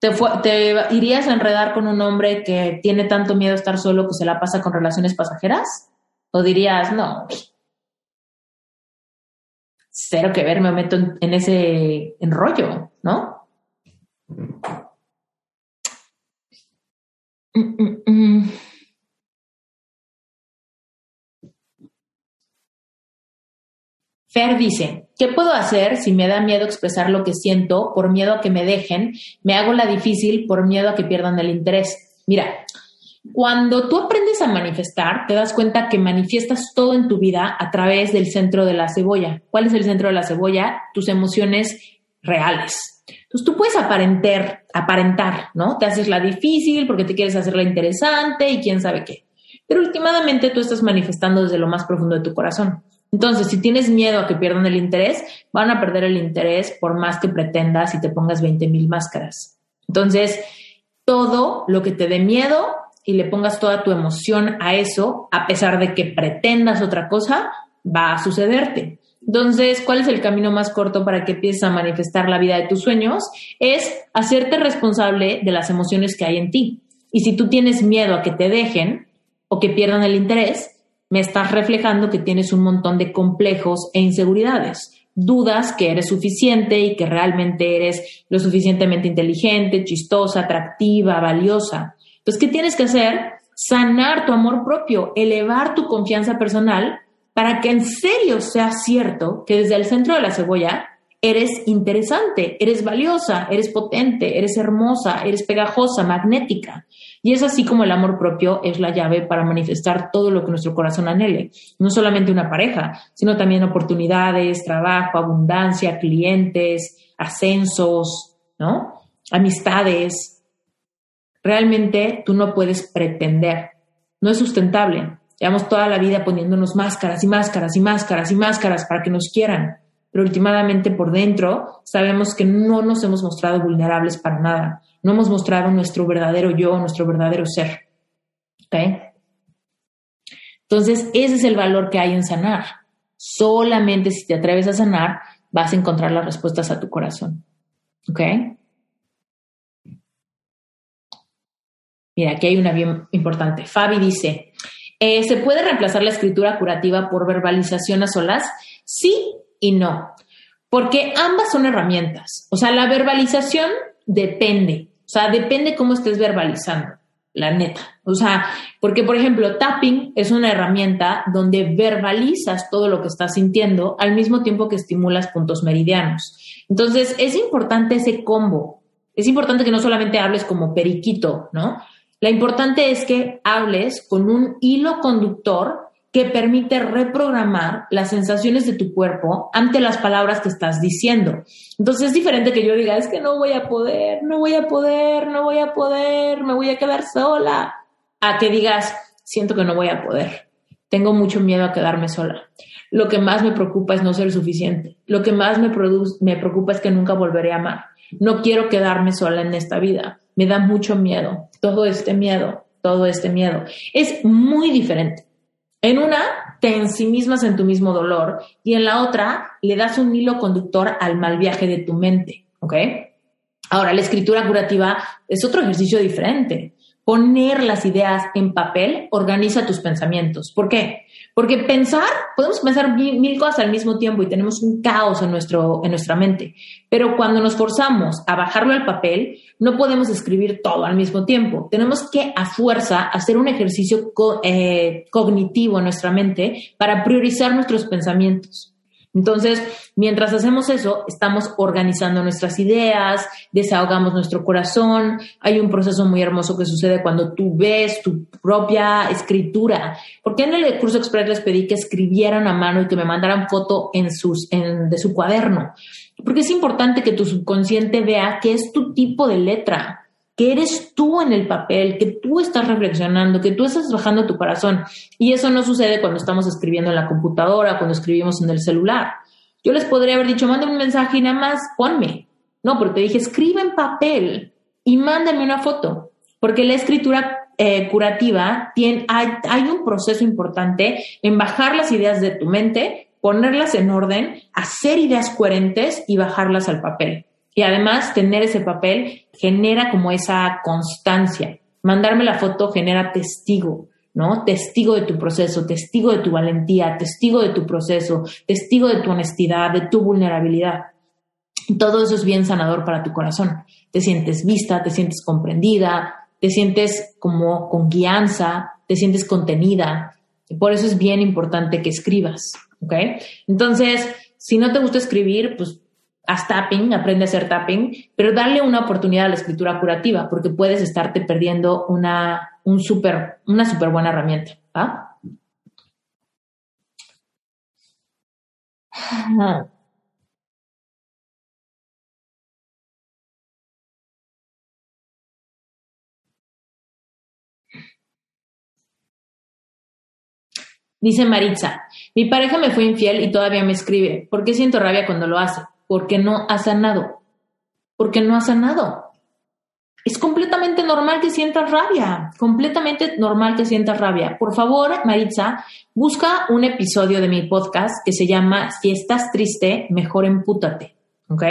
¿Te, ¿Te irías a enredar con un hombre que tiene tanto miedo a estar solo que se la pasa con relaciones pasajeras? ¿O dirías, no, cero que ver, me meto en, ese enrollo, ¿no? Mm, mm, mm. Fer dice, ¿qué puedo hacer si me da miedo expresar lo que siento por miedo a que me dejen? Me hago la difícil por miedo a que pierdan el interés. Mira, cuando tú aprendes a manifestar, te das cuenta que manifiestas todo en tu vida a través del centro de la cebolla. ¿Cuál es el centro de la cebolla? Tus emociones reales. Entonces tú puedes aparentar, aparentar, ¿no? Te haces la difícil porque te quieres hacerla interesante y quién sabe qué. Pero últimamente tú estás manifestando desde lo más profundo de tu corazón. Entonces, si tienes miedo a que pierdan el interés, van a perder el interés por más que pretendas y te pongas 20 mil máscaras. Entonces, todo lo que te dé miedo y le pongas toda tu emoción a eso, a pesar de que pretendas otra cosa, va a sucederte. Entonces, ¿cuál es el camino más corto para que empieces a manifestar la vida de tus sueños? Es hacerte responsable de las emociones que hay en ti. Y si tú tienes miedo a que te dejen o que pierdan el interés, me estás reflejando que tienes un montón de complejos e inseguridades. Dudas que eres suficiente y que realmente eres lo suficientemente inteligente, chistosa, atractiva, valiosa. Entonces, ¿qué tienes que hacer? Sanar tu amor propio, elevar tu confianza personal para que en serio sea cierto que desde el centro de la cebolla eres interesante, eres valiosa, eres potente, eres hermosa, eres pegajosa, magnética. Y es así como el amor propio es la llave para manifestar todo lo que nuestro corazón anhele. No solamente una pareja, sino también oportunidades, trabajo, abundancia, clientes, ascensos, ¿no? Amistades. Realmente tú no puedes pretender. No es sustentable. Llevamos toda la vida poniéndonos máscaras y máscaras y máscaras y máscaras para que nos quieran. Pero últimamente por dentro sabemos que no nos hemos mostrado vulnerables para nada no hemos mostrado nuestro verdadero yo, nuestro verdadero ser. Entonces, ese es el valor que hay en sanar. Solamente si te atreves a sanar, vas a encontrar las respuestas a tu corazón. ¿Ok? Mira, aquí hay una bien importante. Fabi dice, eh, ¿se puede reemplazar la escritura curativa por verbalización a solas? Sí y no, porque ambas son herramientas. O sea, la verbalización depende. O sea, depende cómo estés verbalizando, la neta. O sea, porque por ejemplo, tapping es una herramienta donde verbalizas todo lo que estás sintiendo al mismo tiempo que estimulas puntos meridianos. Entonces, es importante ese combo. Es importante que no solamente hables como periquito, ¿no? La importante es que hables con un hilo conductor que permite reprogramar las sensaciones de tu cuerpo ante las palabras que estás diciendo. Entonces es diferente que yo diga, es que no voy a poder, no voy a poder, no voy a poder, me voy a quedar sola, a que digas, siento que no voy a poder, tengo mucho miedo a quedarme sola. Lo que más me preocupa es no ser suficiente. Lo que más me, me preocupa es que nunca volveré a amar. No quiero quedarme sola en esta vida. Me da mucho miedo. Todo este miedo, todo este miedo. Es muy diferente. En una, te ensimismas en tu mismo dolor y en la otra, le das un hilo conductor al mal viaje de tu mente, ¿ok? Ahora, la escritura curativa es otro ejercicio diferente. Poner las ideas en papel organiza tus pensamientos. ¿Por qué? Porque pensar, podemos pensar mil, cosas al mismo tiempo y tenemos un caos en, nuestro, en nuestra mente. Pero cuando nos forzamos a bajarlo al papel, no podemos escribir todo al mismo tiempo. Tenemos que a fuerza hacer un ejercicio eh, cognitivo en nuestra mente para priorizar nuestros pensamientos. Entonces, mientras hacemos eso, estamos organizando nuestras ideas, desahogamos nuestro corazón. Hay un proceso muy hermoso que sucede cuando tú ves tu propia escritura. Porque en el curso Express les pedí que escribieran a mano y que me mandaran foto en sus, de su cuaderno. Porque es importante que tu subconsciente vea qué es tu tipo de letra que eres tú en el papel, que tú estás reflexionando, que tú estás bajando tu corazón. Y eso no sucede cuando estamos escribiendo en la computadora, cuando escribimos en el celular. Yo les podría haber dicho, manda un mensaje y nada más ponme. No, porque te dije, escribe en papel y mándame una foto. Porque la escritura eh, curativa tiene, hay un proceso importante en bajar las ideas de tu mente, ponerlas en orden, hacer ideas coherentes y bajarlas al papel. Y además, tener ese papel genera como esa constancia. Mandarme la foto genera testigo, ¿no? Testigo de tu proceso, testigo de tu valentía, testigo de tu proceso, testigo de tu honestidad, de tu vulnerabilidad. Todo eso es bien sanador para tu corazón. Te sientes vista, te sientes comprendida, te sientes como con guianza, te sientes contenida. Y por eso es bien importante que escribas, ¿ok? Entonces, si no te gusta escribir, pues haz tapping, aprende a hacer tapping, pero darle una oportunidad a la escritura curativa, porque puedes estarte perdiendo una, un super, una súper buena herramienta. Dice Maritza, mi pareja me fue infiel y todavía me escribe. ¿Por qué siento rabia cuando lo hace? Porque no ha sanado. Porque no ha sanado. Es completamente normal que sientas rabia, completamente normal que sientas rabia. Por favor, Maritza, busca un episodio de mi podcast que se llama Si estás triste, mejor empútate. ¿Ok?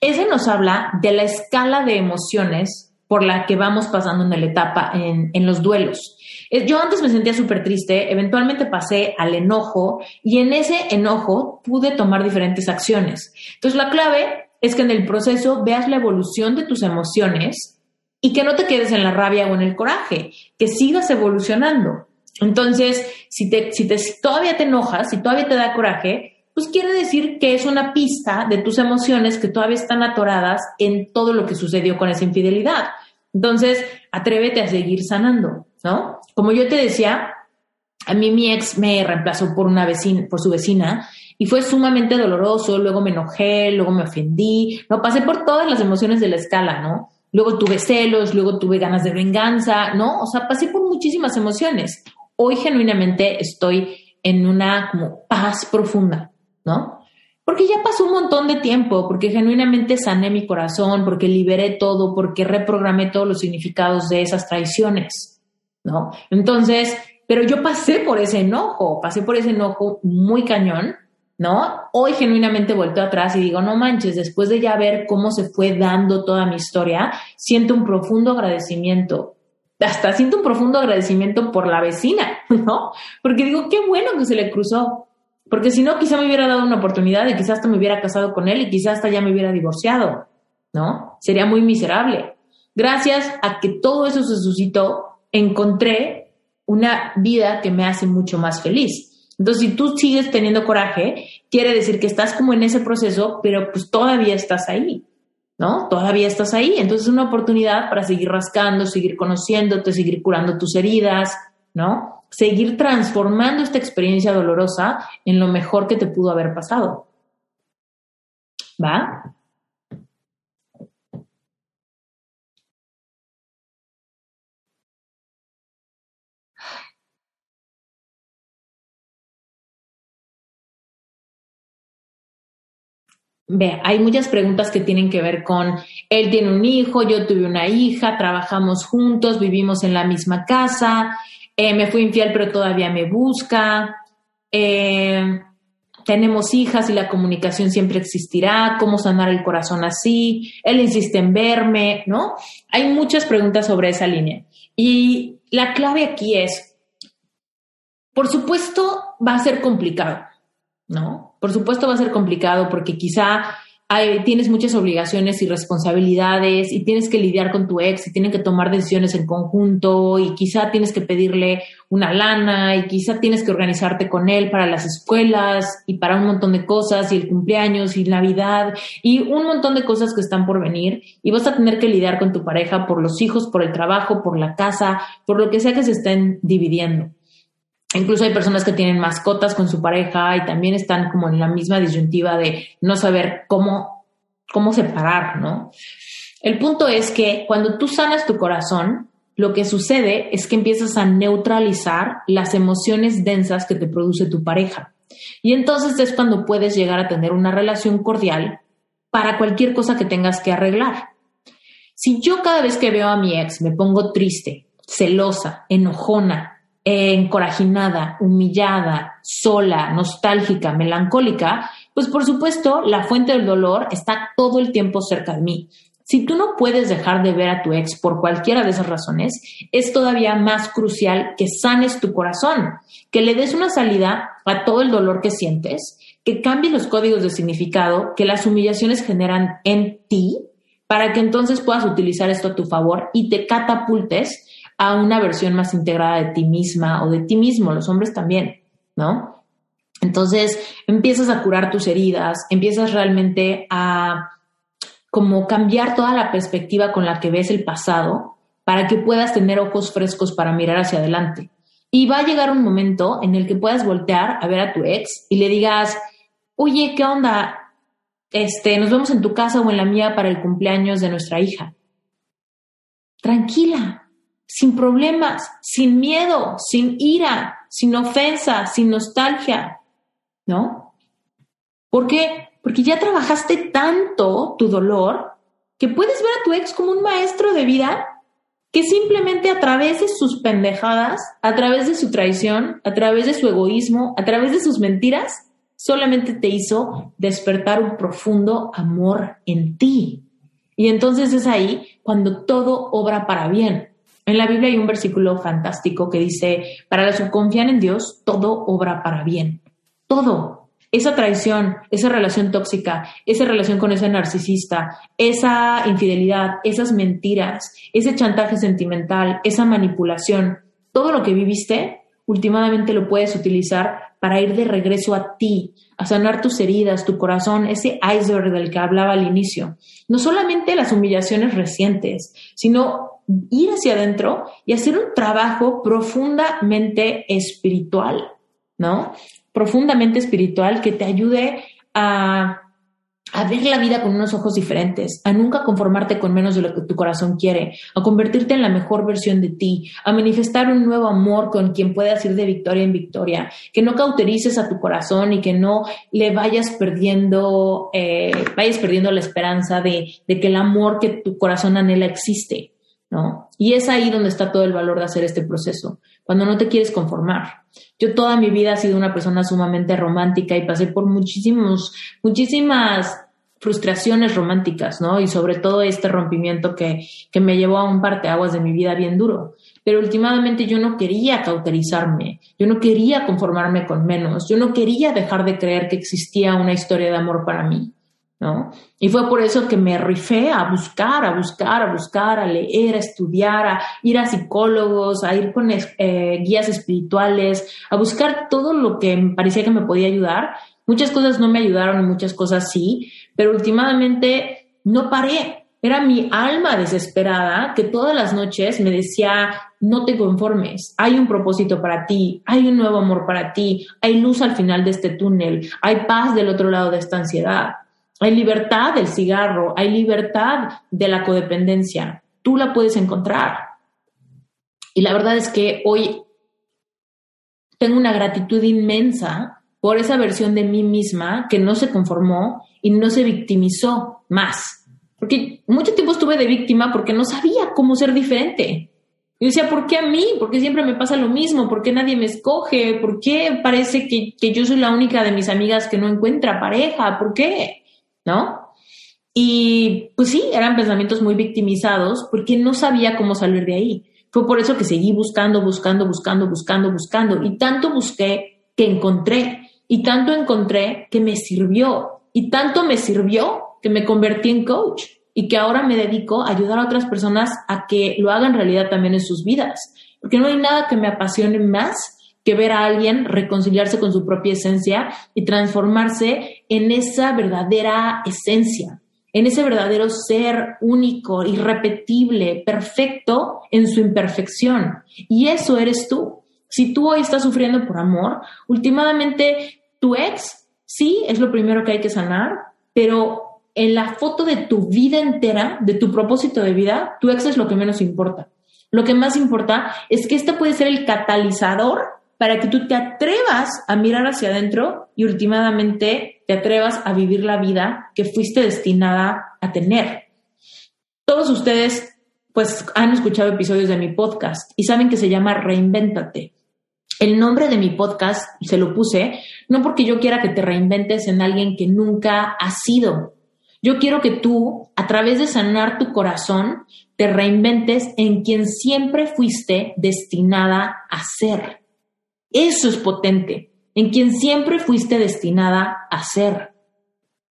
Ese nos habla de la escala de emociones por la que vamos pasando en la etapa, en, en los duelos. Eh, yo antes me sentía súper triste, eventualmente pasé al enojo y en ese enojo pude tomar diferentes acciones. Entonces la clave es que en el proceso veas la evolución de tus emociones y que no te quedes en la rabia o en el coraje, que sigas evolucionando. Entonces, si, te, si, te, todavía te enojas, si todavía te da coraje, pues quiere decir que es una pista de tus emociones que todavía están atoradas en todo lo que sucedió con esa infidelidad. Entonces, atrévete a seguir sanando, ¿no? Como yo te decía, a mí mi ex me reemplazó por una vecina, por su vecina, y fue sumamente doloroso, luego me enojé, luego me ofendí, no pasé por todas las emociones de la escala, ¿no? Luego tuve celos, luego tuve ganas de venganza, ¿no? O sea, pasé por muchísimas emociones. Hoy genuinamente estoy en una como paz profunda, ¿no? Porque ya pasó un montón de tiempo, porque genuinamente sané mi corazón, porque liberé todo, porque reprogramé todos los significados de esas traiciones, ¿no? Entonces, pero yo pasé por ese enojo, pasé por ese enojo muy cañón, ¿no? Hoy genuinamente vuelto atrás y digo, no manches, después de ya ver cómo se fue dando toda mi historia, siento un profundo agradecimiento. Hasta siento un profundo agradecimiento por la vecina, [laughs] ¿no? Porque digo, qué bueno que se le cruzó, porque si no, quizá me hubiera dado una oportunidad y quizás hasta me hubiera casado con él y quizás hasta ya me hubiera divorciado, ¿no? Sería muy miserable. Gracias a que todo eso se suscitó, encontré una vida que me hace mucho más feliz. Entonces, si tú sigues teniendo coraje, quiere decir que estás como en ese proceso, pero pues todavía estás ahí, ¿no? Todavía estás ahí. Entonces, es una oportunidad para seguir rascando, seguir conociéndote, seguir curando tus heridas, ¿no? seguir transformando esta experiencia dolorosa en lo mejor que te pudo haber pasado. ¿Va? Ve, hay muchas preguntas que tienen que ver con, él tiene un hijo, yo tuve una hija, trabajamos juntos, vivimos en la misma casa, eh, me fui infiel pero todavía me busca, eh, tenemos hijas y la comunicación siempre existirá, cómo sanar el corazón así, él insiste en verme, ¿no? Hay muchas preguntas sobre esa línea. Y la clave aquí es, por supuesto, va a ser complicado, ¿no? Por supuesto va a ser complicado porque quizá tienes muchas obligaciones y responsabilidades y tienes que lidiar con tu ex y tienen que tomar decisiones en conjunto y quizá tienes que pedirle una lana y quizá tienes que organizarte con él para las escuelas y para un montón de cosas y el cumpleaños y Navidad y un montón de cosas que están por venir y vas a tener que lidiar con tu pareja por los hijos, por el trabajo, por la casa, por lo que sea que se estén dividiendo. Incluso hay personas que tienen mascotas con su pareja y también están como en la misma disyuntiva de no saber cómo, cómo separar, ¿no? El punto es que cuando tú sanas tu corazón, lo que sucede es que empiezas a neutralizar las emociones densas que te produce tu pareja. Y entonces es cuando puedes llegar a tener una relación cordial para cualquier cosa que tengas que arreglar. Si yo cada vez que veo a mi ex me pongo triste, celosa, enojona, encorajinada, humillada, sola, nostálgica, melancólica, Pues por supuesto, la fuente del dolor está todo el tiempo cerca de mí. Si tú no puedes dejar de ver a tu ex por cualquiera de esas razones, es todavía más crucial que sanes tu corazón, que le des una salida a todo el dolor que sientes, que cambies los códigos de significado que las humillaciones generan en ti, para que entonces puedas utilizar esto a tu favor y te catapultes a una versión más integrada de ti misma o de ti mismo, los hombres también, ¿no? Entonces empiezas a curar tus heridas, empiezas realmente a como cambiar toda la perspectiva con la que ves el pasado para que puedas tener ojos frescos para mirar hacia adelante. Y va a llegar un momento en el que puedas voltear a ver a tu ex y le digas, oye, ¿qué onda? Este, nos vemos en tu casa o en la mía para el cumpleaños de nuestra hija. Tranquila, sin problemas, sin miedo, sin ira, sin ofensa, sin nostalgia, ¿no? ¿Por qué? Porque ya trabajaste tanto tu dolor que puedes ver a tu ex como un maestro de vida que simplemente a través de sus pendejadas, a través de su traición, a través de su egoísmo, a través de sus mentiras, solamente te hizo despertar un profundo amor en ti. Y entonces es ahí cuando todo obra para bien. En la Biblia hay un versículo fantástico que dice, para los que confían en Dios, todo obra para bien. Todo, esa traición, esa relación tóxica, esa relación con ese narcisista, esa infidelidad, esas mentiras, ese chantaje sentimental, esa manipulación, todo lo que viviste, últimamente lo puedes utilizar para ir de regreso a ti, a sanar tus heridas, tu corazón, ese iceberg del que hablaba al inicio. No solamente las humillaciones recientes, sino ir hacia adentro y hacer un trabajo profundamente espiritual, ¿no? profundamente espiritual que te ayude a, ver la vida con unos ojos diferentes, a nunca conformarte con menos de lo que tu corazón quiere, a convertirte en la mejor versión de ti, a manifestar un nuevo amor con quien puedas ir de victoria en victoria, que no cauterices a tu corazón y que no le vayas perdiendo, eh, vayas perdiendo la esperanza de, de que el amor que tu corazón anhela existe, ¿no? Y es ahí donde está todo el valor de hacer este proceso, cuando no te quieres conformar. Yo toda mi vida he sido una persona sumamente romántica y pasé por muchísimos, muchísimas frustraciones románticas, ¿no? Y sobre todo este rompimiento que, que me llevó a un parteaguas de mi vida bien duro. Pero últimamente yo no quería cauterizarme, yo no quería conformarme con menos, yo no quería dejar de creer que existía una historia de amor para mí. Y fue por eso que me rifé a buscar, a buscar, a buscar, a leer, a estudiar, a ir a psicólogos, a ir con eh, guías espirituales, a buscar todo lo que me parecía que me podía ayudar. Muchas cosas no me ayudaron muchas cosas sí, pero últimamente no paré. Era mi alma desesperada que todas las noches me decía, no te conformes, hay un propósito para ti, hay un nuevo amor para ti, hay luz al final de este túnel, hay paz del otro lado de esta ansiedad. Hay libertad del cigarro, hay libertad de la codependencia. Tú la puedes encontrar. Y la verdad es que hoy tengo una gratitud inmensa por esa versión de mí misma que no se conformó y no se victimizó más. Porque mucho tiempo estuve de víctima porque no sabía cómo ser diferente. Yo decía, ¿por qué a mí? ¿Por qué siempre me pasa lo mismo? ¿Por qué nadie me escoge? ¿Por qué parece que, que yo soy la única de mis amigas que no encuentra pareja? ¿Por qué? ¿No? Y pues sí, eran pensamientos muy victimizados porque no sabía cómo salir de ahí. Fue por eso que seguí buscando, buscando, buscando, buscando, buscando. Y tanto busqué que encontré. Y tanto encontré que me sirvió. Y tanto me sirvió que me convertí en coach. Y que ahora me dedico a ayudar a otras personas a que lo hagan realidad también en sus vidas. Porque no hay nada que me apasione más que ver a alguien reconciliarse con su propia esencia y transformarse en esa verdadera esencia, en ese verdadero ser único, irrepetible, perfecto en su imperfección. Y eso eres tú. Si tú hoy estás sufriendo por amor, últimamente tu ex, sí, es lo primero que hay que sanar, pero en la foto de tu vida entera, de tu propósito de vida, tu ex es lo que menos importa. Lo que más importa es que este puede ser el catalizador para que tú te atrevas a mirar hacia adentro y últimamente te atrevas a vivir la vida que fuiste destinada a tener. Todos ustedes pues han escuchado episodios de mi podcast y saben que se llama Reinvéntate. el nombre de mi podcast se lo puse no porque yo quiera que te reinventes en alguien que nunca has sido. Yo quiero que tú, a través de sanar tu corazón, te reinventes en quien siempre fuiste destinada a ser. Eso es potente, en quien siempre fuiste destinada a ser.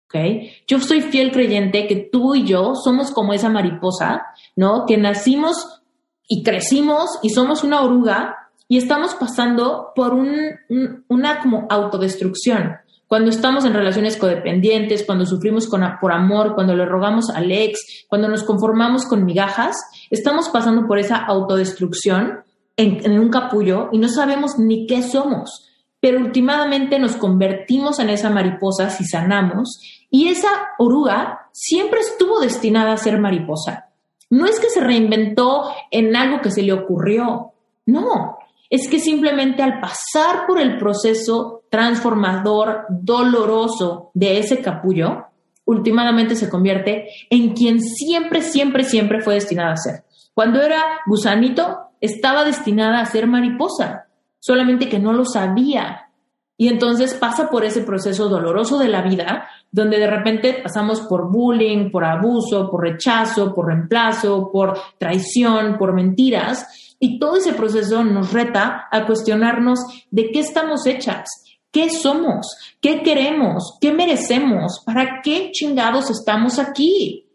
¿Okay? Yo soy fiel creyente que tú y yo somos como esa mariposa, ¿no? Que nacimos y crecimos y somos una oruga y estamos pasando por una como autodestrucción. Cuando estamos en relaciones codependientes, cuando sufrimos por amor, cuando le rogamos al ex, cuando nos conformamos con migajas, estamos pasando por esa autodestrucción en, un capullo y no sabemos ni qué somos. Pero últimamente nos convertimos en esa mariposa si sanamos y esa oruga siempre estuvo destinada a ser mariposa. No es que se reinventó en algo que se le ocurrió, no, es que simplemente al pasar por el proceso transformador, doloroso de ese capullo, últimamente se convierte en quien siempre, siempre, siempre fue destinada a ser. Cuando era gusanito, estaba destinada a ser mariposa, solamente que no lo sabía. Y entonces pasa por ese proceso doloroso de la vida, donde de repente pasamos por bullying, por abuso, por rechazo, por reemplazo, por traición, por mentiras, y todo ese proceso nos reta a cuestionarnos de qué estamos hechas, qué somos, qué queremos, qué merecemos, para qué chingados estamos aquí.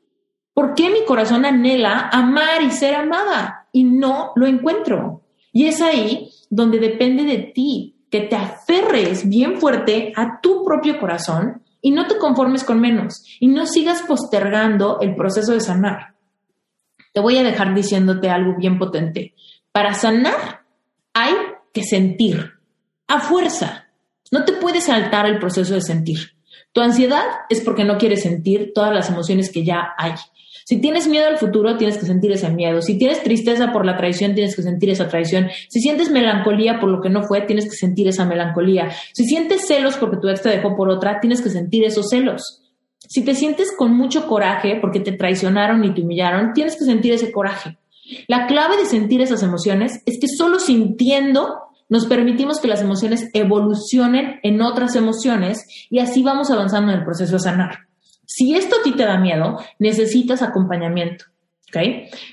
¿Por qué mi corazón anhela amar y ser amada y no lo encuentro? Y es ahí donde depende de ti que te aferres bien fuerte a tu propio corazón y no te conformes con menos y no sigas postergando el proceso de sanar. Te voy a dejar diciéndote algo bien potente. Para sanar hay que sentir, a fuerza. No te puedes saltar el proceso de sentir. Tu ansiedad es porque no quieres sentir todas las emociones que ya hay. Si tienes miedo al futuro, tienes que sentir ese miedo. Si tienes tristeza por la traición, tienes que sentir esa traición. Si sientes melancolía por lo que no fue, tienes que sentir esa melancolía. Si sientes celos porque tu ex te dejó por otra, tienes que sentir esos celos. Si te sientes con mucho coraje porque te traicionaron y te humillaron, tienes que sentir ese coraje. La clave de sentir esas emociones es que solo sintiendo nos permitimos que las emociones evolucionen en otras emociones y así vamos avanzando en el proceso de sanar. Si esto a ti te da miedo, necesitas acompañamiento. ¿Ok?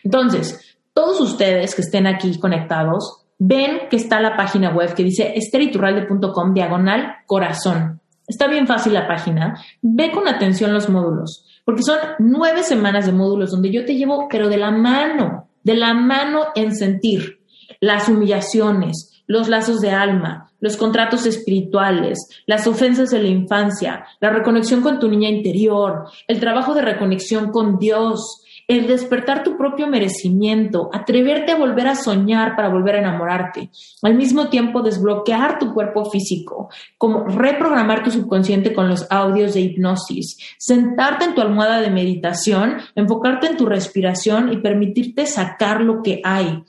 Entonces, todos ustedes que estén aquí conectados, ven que está la página web que dice esteriturralde.com diagonal corazón. Está bien fácil la página. Ve con atención los módulos, porque son nueve semanas de módulos donde yo te llevo, pero de la mano de la mano en sentir las humillaciones, los lazos de alma, los contratos espirituales, las ofensas de la infancia, la reconexión con tu niña interior, el trabajo de reconexión con Dios, el despertar tu propio merecimiento, atreverte a volver a soñar para volver a enamorarte, al mismo tiempo desbloquear tu cuerpo físico, como reprogramar tu subconsciente con los audios de hipnosis, sentarte en tu almohada de meditación, enfocarte en tu respiración y permitirte sacar lo que hay.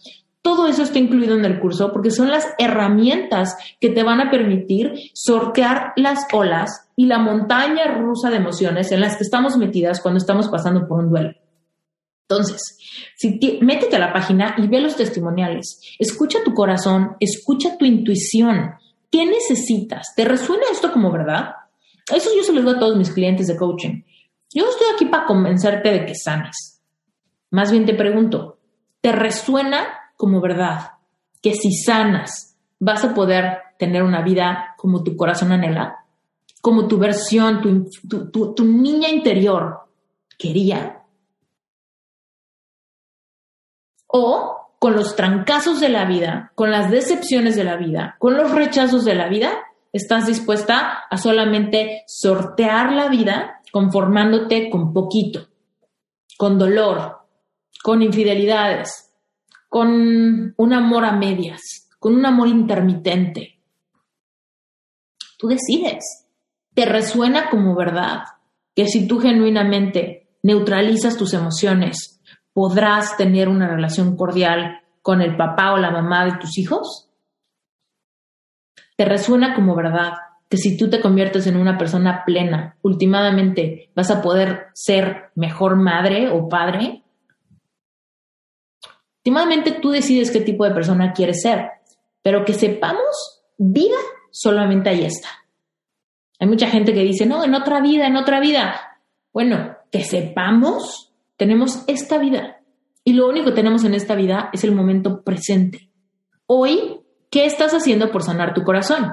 Todo eso está incluido en el curso porque son las herramientas que te van a permitir sortear las olas y la montaña rusa de emociones en las que estamos metidas cuando estamos pasando por un duelo. Entonces, si métete a la página y ve los testimoniales, escucha tu corazón, escucha tu intuición. ¿Qué necesitas? ¿Te resuena esto como verdad? Eso yo se lo digo a todos mis clientes de coaching. Yo estoy aquí para convencerte de que sanes. Más bien te pregunto, ¿te resuena como verdad que si sanas vas a poder tener una vida como tu corazón anhela? Como tu versión, tu, tu niña interior quería o con los trancazos de la vida, con las decepciones de la vida, con los rechazos de la vida, estás dispuesta a solamente sortear la vida conformándote con poquito, con dolor, con infidelidades, con un amor a medias, con un amor intermitente. Tú decides. Te resuena como verdad que si tú genuinamente neutralizas tus emociones, podrás tener una relación cordial con el papá o la mamá de tus hijos? ¿Te resuena como verdad que si tú te conviertes en una persona plena, últimamente vas a poder ser mejor madre o padre? Últimamente tú decides qué tipo de persona quieres ser. pero que sepamos, vida solamente ahí está. Hay mucha gente que dice, no, en otra vida, en otra vida. Bueno, que sepamos, tenemos esta vida. Y lo único que tenemos en esta vida es el momento presente. Hoy, ¿qué estás haciendo por sanar tu corazón?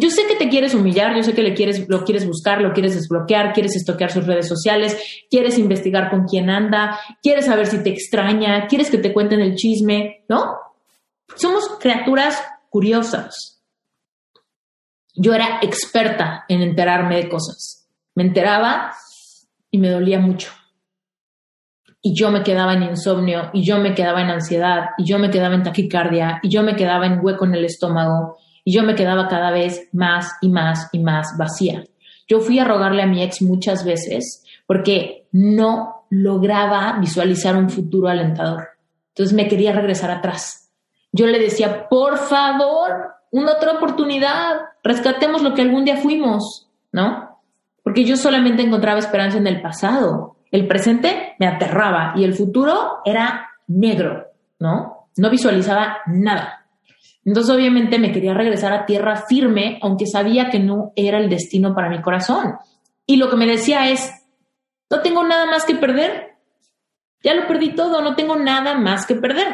Yo sé que te quieres humillar, yo sé que le quieres, lo quieres buscar, lo quieres desbloquear, quieres estoquear sus redes sociales, quieres investigar con quién anda, quieres saber si te extraña, quieres que te cuenten el chisme, ¿no? Somos criaturas curiosas. Yo era experta en enterarme de cosas. Me enteraba y me dolía mucho. Y yo me quedaba en insomnio, y yo me quedaba en ansiedad, y yo me quedaba en taquicardia, y yo me quedaba en hueco en el estómago, y yo me quedaba cada vez más y más y más vacía. Yo fui a rogarle a mi ex muchas veces porque no lograba visualizar un futuro alentador. Entonces me quería regresar atrás. Yo le decía, por favor, una otra oportunidad, rescatemos lo que algún día fuimos, ¿no? Porque yo solamente encontraba esperanza en el pasado. El presente me aterraba y el futuro era negro, ¿no? No visualizaba nada. Entonces obviamente me quería regresar a tierra firme, aunque sabía que no era el destino para mi corazón. Y lo que me decía es, no tengo nada más que perder. Ya lo perdí todo, no tengo nada más que perder.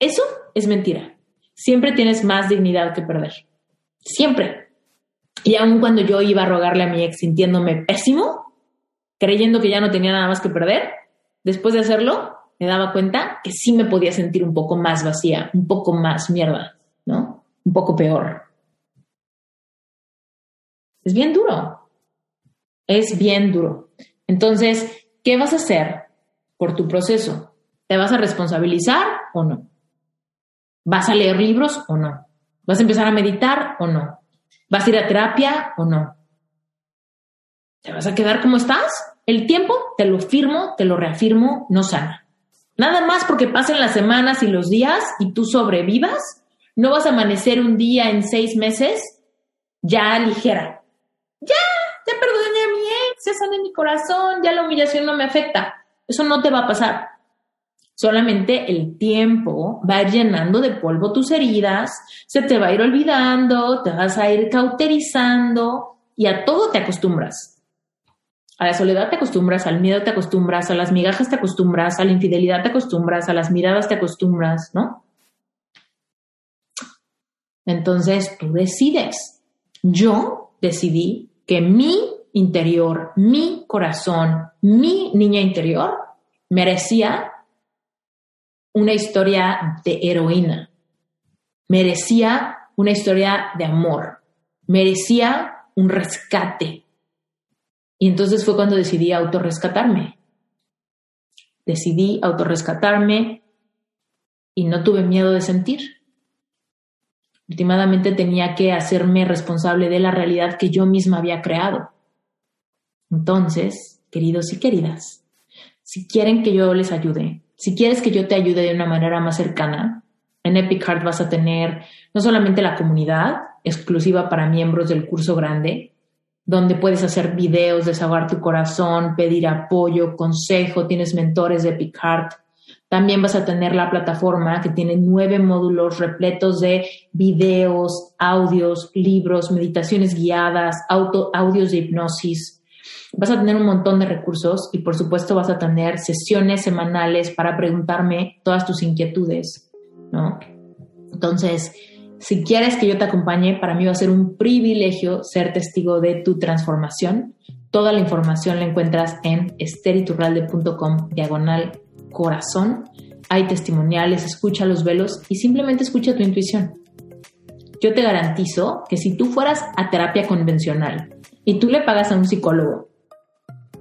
Eso es mentira. Siempre tienes más dignidad que perder. Siempre. Y aun cuando yo iba a rogarle a mi ex sintiéndome pésimo, creyendo que ya no tenía nada más que perder, después de hacerlo, me daba cuenta que sí me podía sentir un poco más vacía, un poco más mierda, ¿no? Un poco peor. Es bien duro. Es bien duro. Entonces, ¿qué vas a hacer por tu proceso? ¿Te vas a responsabilizar o no? ¿Vas a leer libros o no? ¿Vas a empezar a meditar o no? ¿Vas a ir a terapia o no? ¿Te vas a quedar como estás? El tiempo, te lo firmo, te lo reafirmo, no sana. Nada más porque pasen las semanas y los días y tú sobrevivas, no vas a amanecer un día en seis meses ya ligera. Ya, ya perdoné a mi ex, ya sané mi corazón, ya la humillación no me afecta. Eso no te va a pasar. Solamente el tiempo va llenando de polvo tus heridas, se te va a ir olvidando, te vas a ir cauterizando y a todo te acostumbras. A la soledad te acostumbras, al miedo te acostumbras, a las migajas te acostumbras, a la infidelidad te acostumbras, a las miradas te acostumbras, ¿no? Entonces tú decides. Yo decidí que mi interior, mi corazón, mi niña interior merecía una historia de heroína, merecía una historia de amor, merecía un rescate. Y entonces fue cuando decidí autorrescatarme. Decidí autorrescatarme y no tuve miedo de sentir. Últimamente tenía que hacerme responsable de la realidad que yo misma había creado. Entonces, queridos y queridas, si quieren que yo les ayude, si quieres que yo te ayude de una manera más cercana, en Epic Heart vas a tener no solamente la comunidad exclusiva para miembros del curso grande, donde puedes hacer videos, desahogar tu corazón, pedir apoyo, consejo, tienes mentores de Epic Heart. También vas a tener la plataforma que tiene nueve módulos repletos de videos, audios, libros, meditaciones guiadas, auto, audios de hipnosis, Vas a tener un montón de recursos y por supuesto vas a tener sesiones semanales para preguntarme todas tus inquietudes, ¿no? Entonces, si quieres que yo te acompañe, para mí va a ser un privilegio ser testigo de tu transformación. Toda la información la encuentras en esteriturralde.com diagonal corazón. Hay testimoniales, escucha los velos y simplemente escucha tu intuición. Yo te garantizo que si tú fueras a terapia convencional y tú le pagas a un psicólogo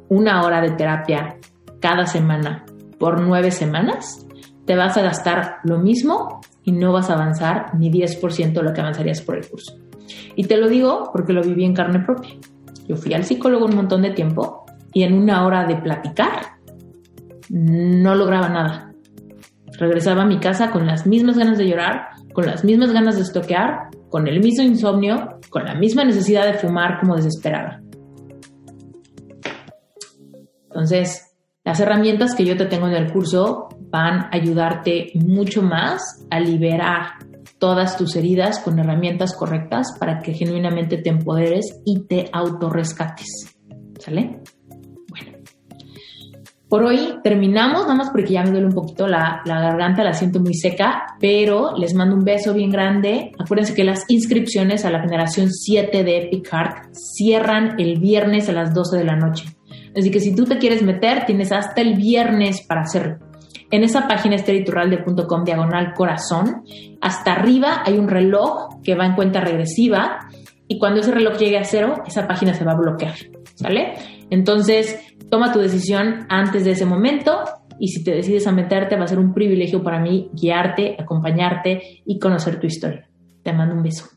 una hora de terapia cada semana por nueve semanas, te vas a gastar lo mismo y no vas a avanzar ni 10% de lo que avanzarías por el curso. Y te lo digo porque lo viví en carne propia. Yo fui al psicólogo un montón de tiempo y en una hora de platicar no lograba nada. Regresaba a mi casa con las mismas ganas de llorar, con las mismas ganas de estoquear, con el mismo insomnio, con la misma necesidad de fumar como desesperada. Entonces, las herramientas que yo te tengo en el curso van a ayudarte mucho más a liberar todas tus heridas con herramientas correctas para que genuinamente te empoderes y te autorrescates. ¿Sale? Por hoy terminamos, nada más porque ya me duele un poquito la, la, garganta, la siento muy seca, pero les mando un beso bien grande. Acuérdense que las inscripciones a la generación 7 de Epic Heart cierran el viernes a las 12 de la noche. Así que si tú te quieres meter, tienes hasta el viernes para hacerlo. En esa página esteriturralde.com diagonal corazón, hasta arriba hay un reloj que va en cuenta regresiva y cuando ese reloj llegue a cero, esa página se va a bloquear, ¿sale? Entonces, toma tu decisión antes de ese momento y si te decides a meterte, va a ser un privilegio para mí guiarte, acompañarte y conocer tu historia. Te mando un beso.